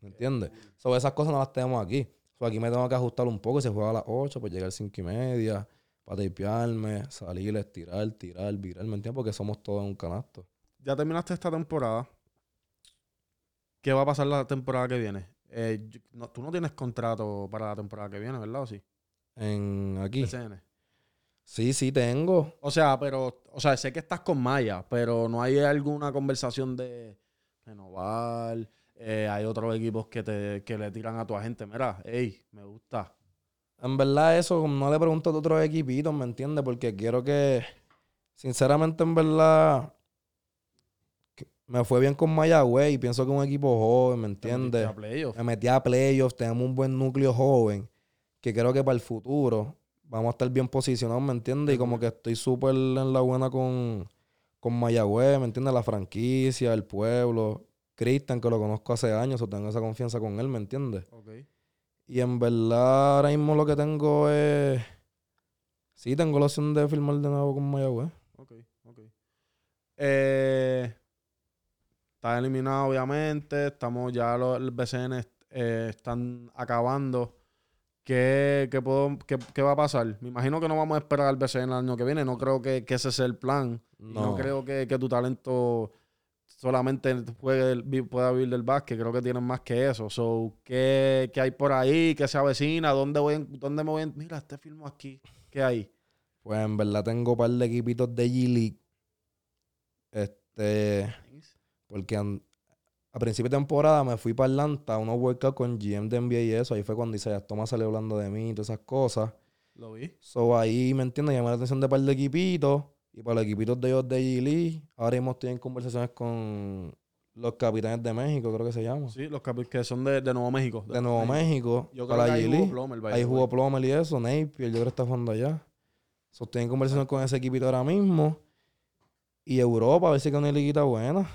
¿Me entiendes? Sobre esas cosas no las tenemos aquí. So, aquí me tengo que ajustar un poco. Si se juega a las 8, pues llegar a 5 y media. Para tapearme, salir, estirar, tirar, virar. ¿Me entiendes? Porque somos todos en un canasto. Ya terminaste esta temporada. ¿Qué va a pasar la temporada que viene? Eh, no- tú no tienes contrato para la temporada que viene, ¿verdad? ¿O sí? En aquí. BCN. Sí, sí, tengo. O sea, pero, o sea, sé que estás con Maya, pero no hay alguna conversación de renovar. Eh, hay otros equipos que te que le tiran a tu agente. Mira, hey, me gusta. En verdad, eso no le pregunto a otros equipitos, ¿me entiendes? Porque quiero que, sinceramente, en verdad, me fue bien con Mayagüez y pienso que es un equipo joven, ¿me entiendes? Me metí a playoffs, tenemos un buen núcleo joven, que creo que para el futuro vamos a estar bien posicionados, ¿me entiendes? Y como que estoy súper en la buena con, con Mayagüez, ¿me entiendes? La franquicia, el pueblo, Cristian, que lo conozco hace años, o tengo esa confianza con él, ¿me entiendes? Y en verdad, ahora mismo lo que tengo es. Sí, tengo la opción de firmar de nuevo con Mayagüez. Ok, ok. Eh, está eliminado, obviamente. Estamos ya los el BCN eh, están acabando. ¿Qué, qué, puedo, qué, qué va a pasar? Me imagino que no vamos a esperar al BCN el año que viene. No creo que, que ese sea el plan. No, No. creo que, que tu talento solamente vi- pueda vivir del básquet. Creo que tienen más que eso. So, ¿qué, qué hay por ahí? ¿Qué se avecina? ¿Dónde, voy, ¿Dónde me voy? Mira, este filmo aquí. ¿Qué hay? Pues en verdad tengo un par de equipitos de G-League. Este. Porque an- a principio de temporada me fui para Atlanta a unos workouts con GM de NBA y eso. Ahí fue cuando Isaiah Thomas salió hablando de mí y todas esas cosas. Lo vi. So ahí, ¿me entiendes? Llamé la atención de un par de equipitos. Y para los equipitos de ellos de G-League, ahora mismo estoy en conversaciones con los capitanes de México, creo que se llama. Sí, los capi- que son de, de Nuevo México. de Nuevo México, Yo creo para que la ahí jugó Plomer, Ahí jugó. Plomer y eso, Napier, yo creo que está jugando allá. So, estoy en conversación con ese equipito ahora mismo. Y Europa, a ver si hay una liguita buena.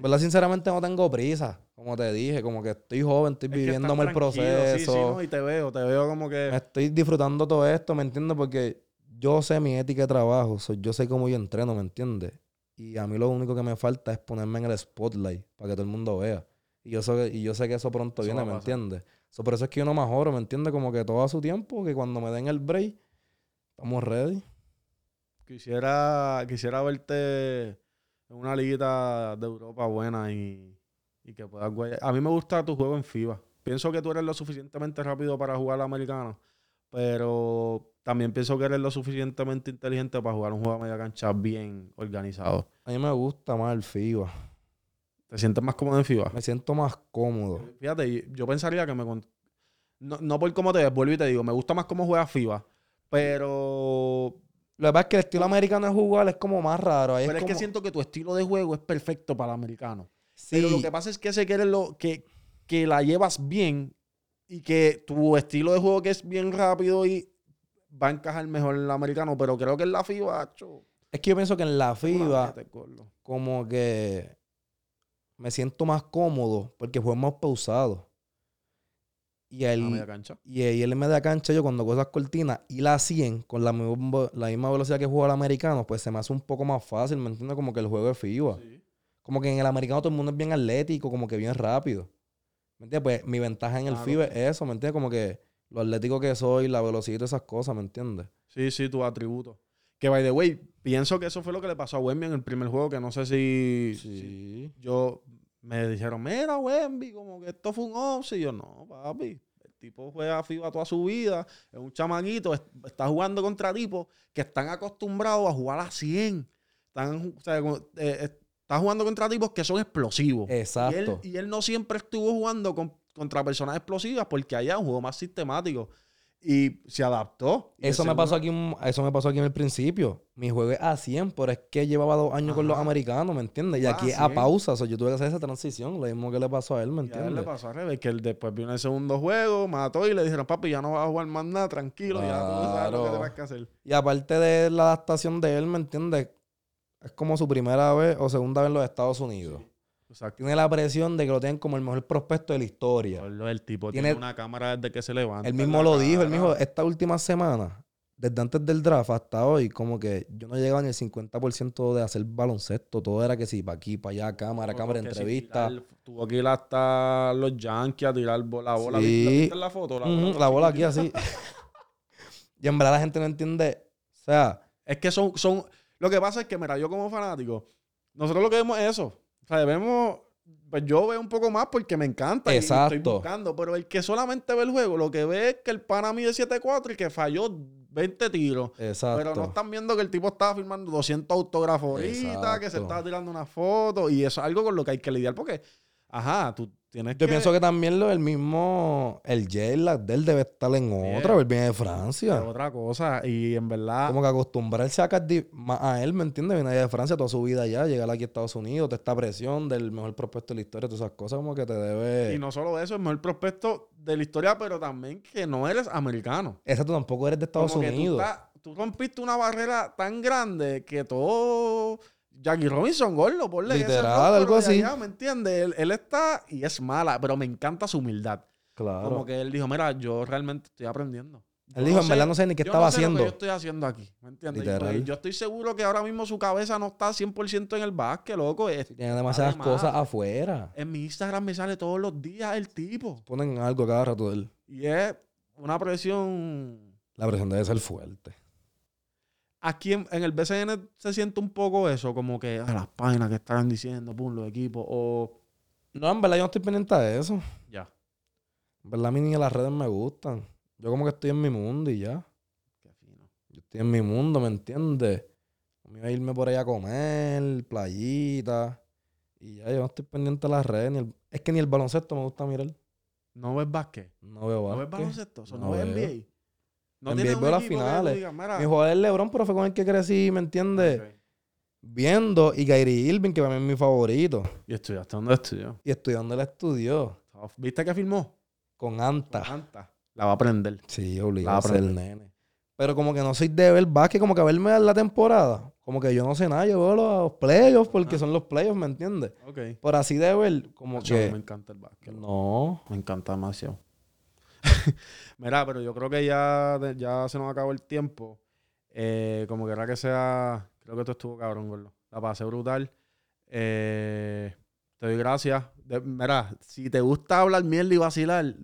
Verdad, sinceramente, no tengo prisa. Como te dije, como que estoy joven, estoy Es viviéndome el proceso. Sí, sí, no, y te veo, te veo como que... Estoy disfrutando todo esto, ¿me entiendes? Porque yo sé mi ética de trabajo, so, yo sé cómo yo entreno, ¿me entiendes? Y a mí lo único que me falta es ponerme en el spotlight para que todo el mundo vea. Y yo sé, y yo sé que eso pronto Eso viene, a ¿me entiendes? So, por eso es que yo no me ahorro, ¿me entiendes? Como que todo a su tiempo, que cuando me den el break, estamos ready. Quisiera, quisiera verte en una liguita de Europa buena y, y que puedas. A mí me gusta tu juego en FIBA. Pienso que tú eres lo suficientemente rápido para jugar americano, pero también pienso que eres lo suficientemente inteligente para jugar un juego a media cancha bien organizado. A mí me gusta más el FIBA. ¿Te sientes más cómodo en FIBA? Me siento más cómodo. Fíjate, yo pensaría que me... No, no por cómo te ves, vuelvo y te digo, me gusta más cómo juega FIBA, pero Lo que pasa es que el estilo americano de jugar es como más raro. Ahí Pero es, es que siento que tu estilo de juego es perfecto para el americano. Sí, Pero lo que pasa es que sé que eres lo que, que la llevas bien y que tu estilo de juego que es bien rápido y va a encajar mejor en el americano. Pero creo que en la FIBA, cho, es que yo pienso que en la FIBA como que me siento más cómodo porque juego más pausado. Y A el, media cancha. y ahí en media cancha yo cuando cojo esas cortinas y la 100 con la, misma- la misma velocidad que juega el americano, pues se me hace un poco más fácil, ¿me entiendes? Como que el juego es FIBA. Sí. Como que en el americano todo el mundo es bien atlético, como que bien rápido. ¿Me entiendes? Pues mi ventaja en el Claro. FIBE es eso, ¿me entiendes? Como que lo atlético que soy, la velocidad y esas cosas, ¿me entiendes? Sí, sí, tus atributos. Que, by the way, pienso que eso fue lo que le pasó a Wemby en el primer juego, que no sé si, si Sí. yo... Me dijeron, mira, Wemby, como que esto fue un offset. Y yo, no, papi. El tipo juega FIBA toda su vida. Es un chamaquito. es- Está jugando contra tipos que están acostumbrados a jugar a 100. Están, o sea, como, eh, está jugando contra tipos que son explosivos. Y él, Exacto. y él no siempre estuvo jugando con- contra personas explosivas porque allá juego más sistemático. Y se adaptó. Y Eso me pasó aquí, eso me pasó aquí en el principio. Mi juego es a 100, pero es que llevaba dos años con los americanos, ¿me entiendes? Y Ah, aquí a 100. pausa, o sea, yo tuve que hacer esa transición, lo mismo que le pasó a él, ¿me a él le entiendes? pasó al revés, que él después vino el segundo juego, mató y le dijeron, papi, ya no vas a jugar más nada, tranquilo, ya tú sabes lo que Claro. tienes que hacer. Y aparte de la adaptación de él, ¿me entiendes? Es como su primera vez o segunda vez en los Estados Unidos. Exacto. Tiene la presión de que lo tienen como el mejor prospecto de la historia. El tipo Tiene- tiene, una cámara desde que se levanta. Él mismo la lo dijo, él dijo, esta última semana, desde antes del draft hasta hoy, como que yo no llegaba ni el 50% de hacer baloncesto. Todo era que sí, para aquí, para allá, cámara, cámara, sí entrevista. tirar- tuvo que ir hasta los Yankees a tirar la bola. Sí. ¿Viste, viste la foto? Ujú, la bola aquí así. [LAUGHS] y en verdad la gente no entiende. O sea, Es que son, son. Lo que pasa es que, mira, yo como fanático, nosotros lo que vemos es eso. O sea, vemos. Pues yo veo un poco más porque me encanta. y Exacto. estoy buscando. Pero el que solamente ve el juego, lo que ve es que el pana mide 7-4 y que falló 20 tiros. exacto. Pero no están viendo que el tipo estaba firmando 200 autógrafos ahorita, que se estaba tirando una foto. Y eso es algo con lo que hay que lidiar porque, ajá, tú tienes Yo que. pienso que también lo del mismo, el j de él debe estar en Bien. otra, él viene de es Francia. otra cosa. Y en verdad. Como que acostumbrarse a Cardi más a él, ¿me entiendes? Viene allá de Francia toda su vida ya, llegar aquí a Estados Unidos, toda esta presión del mejor prospecto de la historia, todas esas cosas como que te debe... Y no solo eso, es mejor prospecto de la historia, pero también que no eres americano. Esa tú tampoco eres de Estados Como que tú Unidos. estás- Tú, rompiste una barrera tan grande que todo. Jackie Robinson, gordo, ponle Literal, algo así. allá, ¿Me entiendes? Él, él está y es mala, pero me encanta su humildad. Claro. Como que él dijo, mira, yo realmente estoy aprendiendo. Él dijo, en sé- verdad no sé ni qué yo estaba no sé lo que haciendo. yo estoy haciendo aquí, ¿me entiendes? Y, Literal. pues, yo estoy seguro que ahora mismo su cabeza no está 100% en el básquet, loco. Es- Tiene demasiadas Además, cosas afuera. en mi Instagram me sale todos los días el tipo. Ponen algo cada rato de él. Y es una presión. La presión debe ser fuerte. Aquí en, en el BCN se siente un poco eso, como que a las páginas que estarán diciendo, pum, los equipos, o. No, en verdad yo no estoy pendiente de eso. Ya. En verdad a mí ni las redes me gustan. Yo como que estoy en mi mundo y ya. Qué fino. Yo estoy en mi mundo, ¿me entiendes? Me iba a irme por ahí a comer, playita. Y ya yo no estoy pendiente de las redes. Ni el- Es que ni el baloncesto me gusta mirar. ¿No ves básquet? No veo ¿No ves básquet. baloncesto? O sea, ¿No, No ves. NBA? ¿No un veo las finales. digas, "Mira, Mi jugador es LeBron, pero fue con el que crecí, ¿me entiendes? ok". Viendo. Y Kyrie Irving, que para mí es mi favorito. ¿Y estudiaste dónde estudió? Y estudiando él estudió. ¿Viste que filmó? Con Anta. Anta. La va a aprender. Sí, La obligado a ser nene. Pero como que no soy de ver básquet, como que verme la temporada. Como que yo no sé nada, yo veo los playoffs porque Ajá. son los playoffs, ¿me entiendes? Ok. Por así de ver, como a mí que... me encanta el básquet. No. Me encanta demasiado. [LAUGHS] Mira, pero yo creo que ya, de- ya se nos acabó el tiempo. Eh, como que era que sea. Creo que esto estuvo cabrón, gordo. La pasé brutal. Eh, te doy gracias. De- mira, si te gusta hablar mierda y vacilar,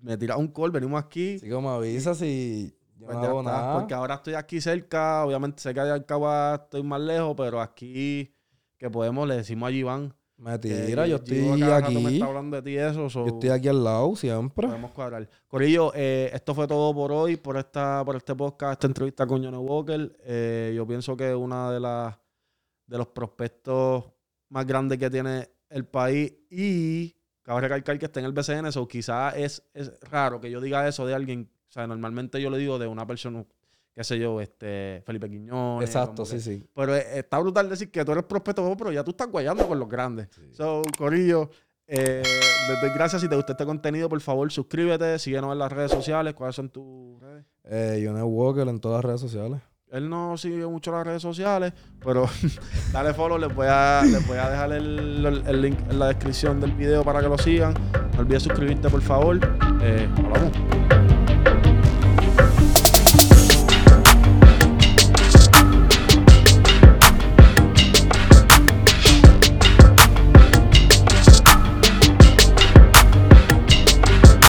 me tiras un call, venimos aquí. Así como avisas si yo Pues no hago nada. Porque ahora estoy aquí cerca. Obviamente sé que allá en Cagua estoy más lejos, pero aquí que podemos, le decimos a Iván. Me tira, yo estoy rato me aquí. está hablando de ti eso. so- Yo estoy aquí al lado siempre. Podemos cuadrar. Corillo, eh, esto fue todo por hoy, por esta, por este podcast, esta entrevista con Johnny Walker. Eh, yo pienso que una de las de los prospectos más grandes que tiene el país y cabe recalcar que está en el BCN, eso quizás es, es raro que yo diga eso de alguien. O sea, normalmente yo le digo de una persona, qué sé yo, este Felipe Quiñones. Exacto, sí, que- sí. Pero eh, está brutal decir que tú eres prospecto, pero ya tú estás guayando con los grandes. So, Corillo, eh, les doy gracias. Si te gustó este contenido, por favor, suscríbete, síguenos en las redes sociales. ¿Cuáles son tus redes? Eh, Johnny Walker en todas las redes sociales. Él no sigue mucho las redes sociales, pero [LAUGHS] dale follow. Les voy a, les voy a dejar el, el- el link en la descripción del video para que lo sigan. No olvides suscribirte, por favor. Eh,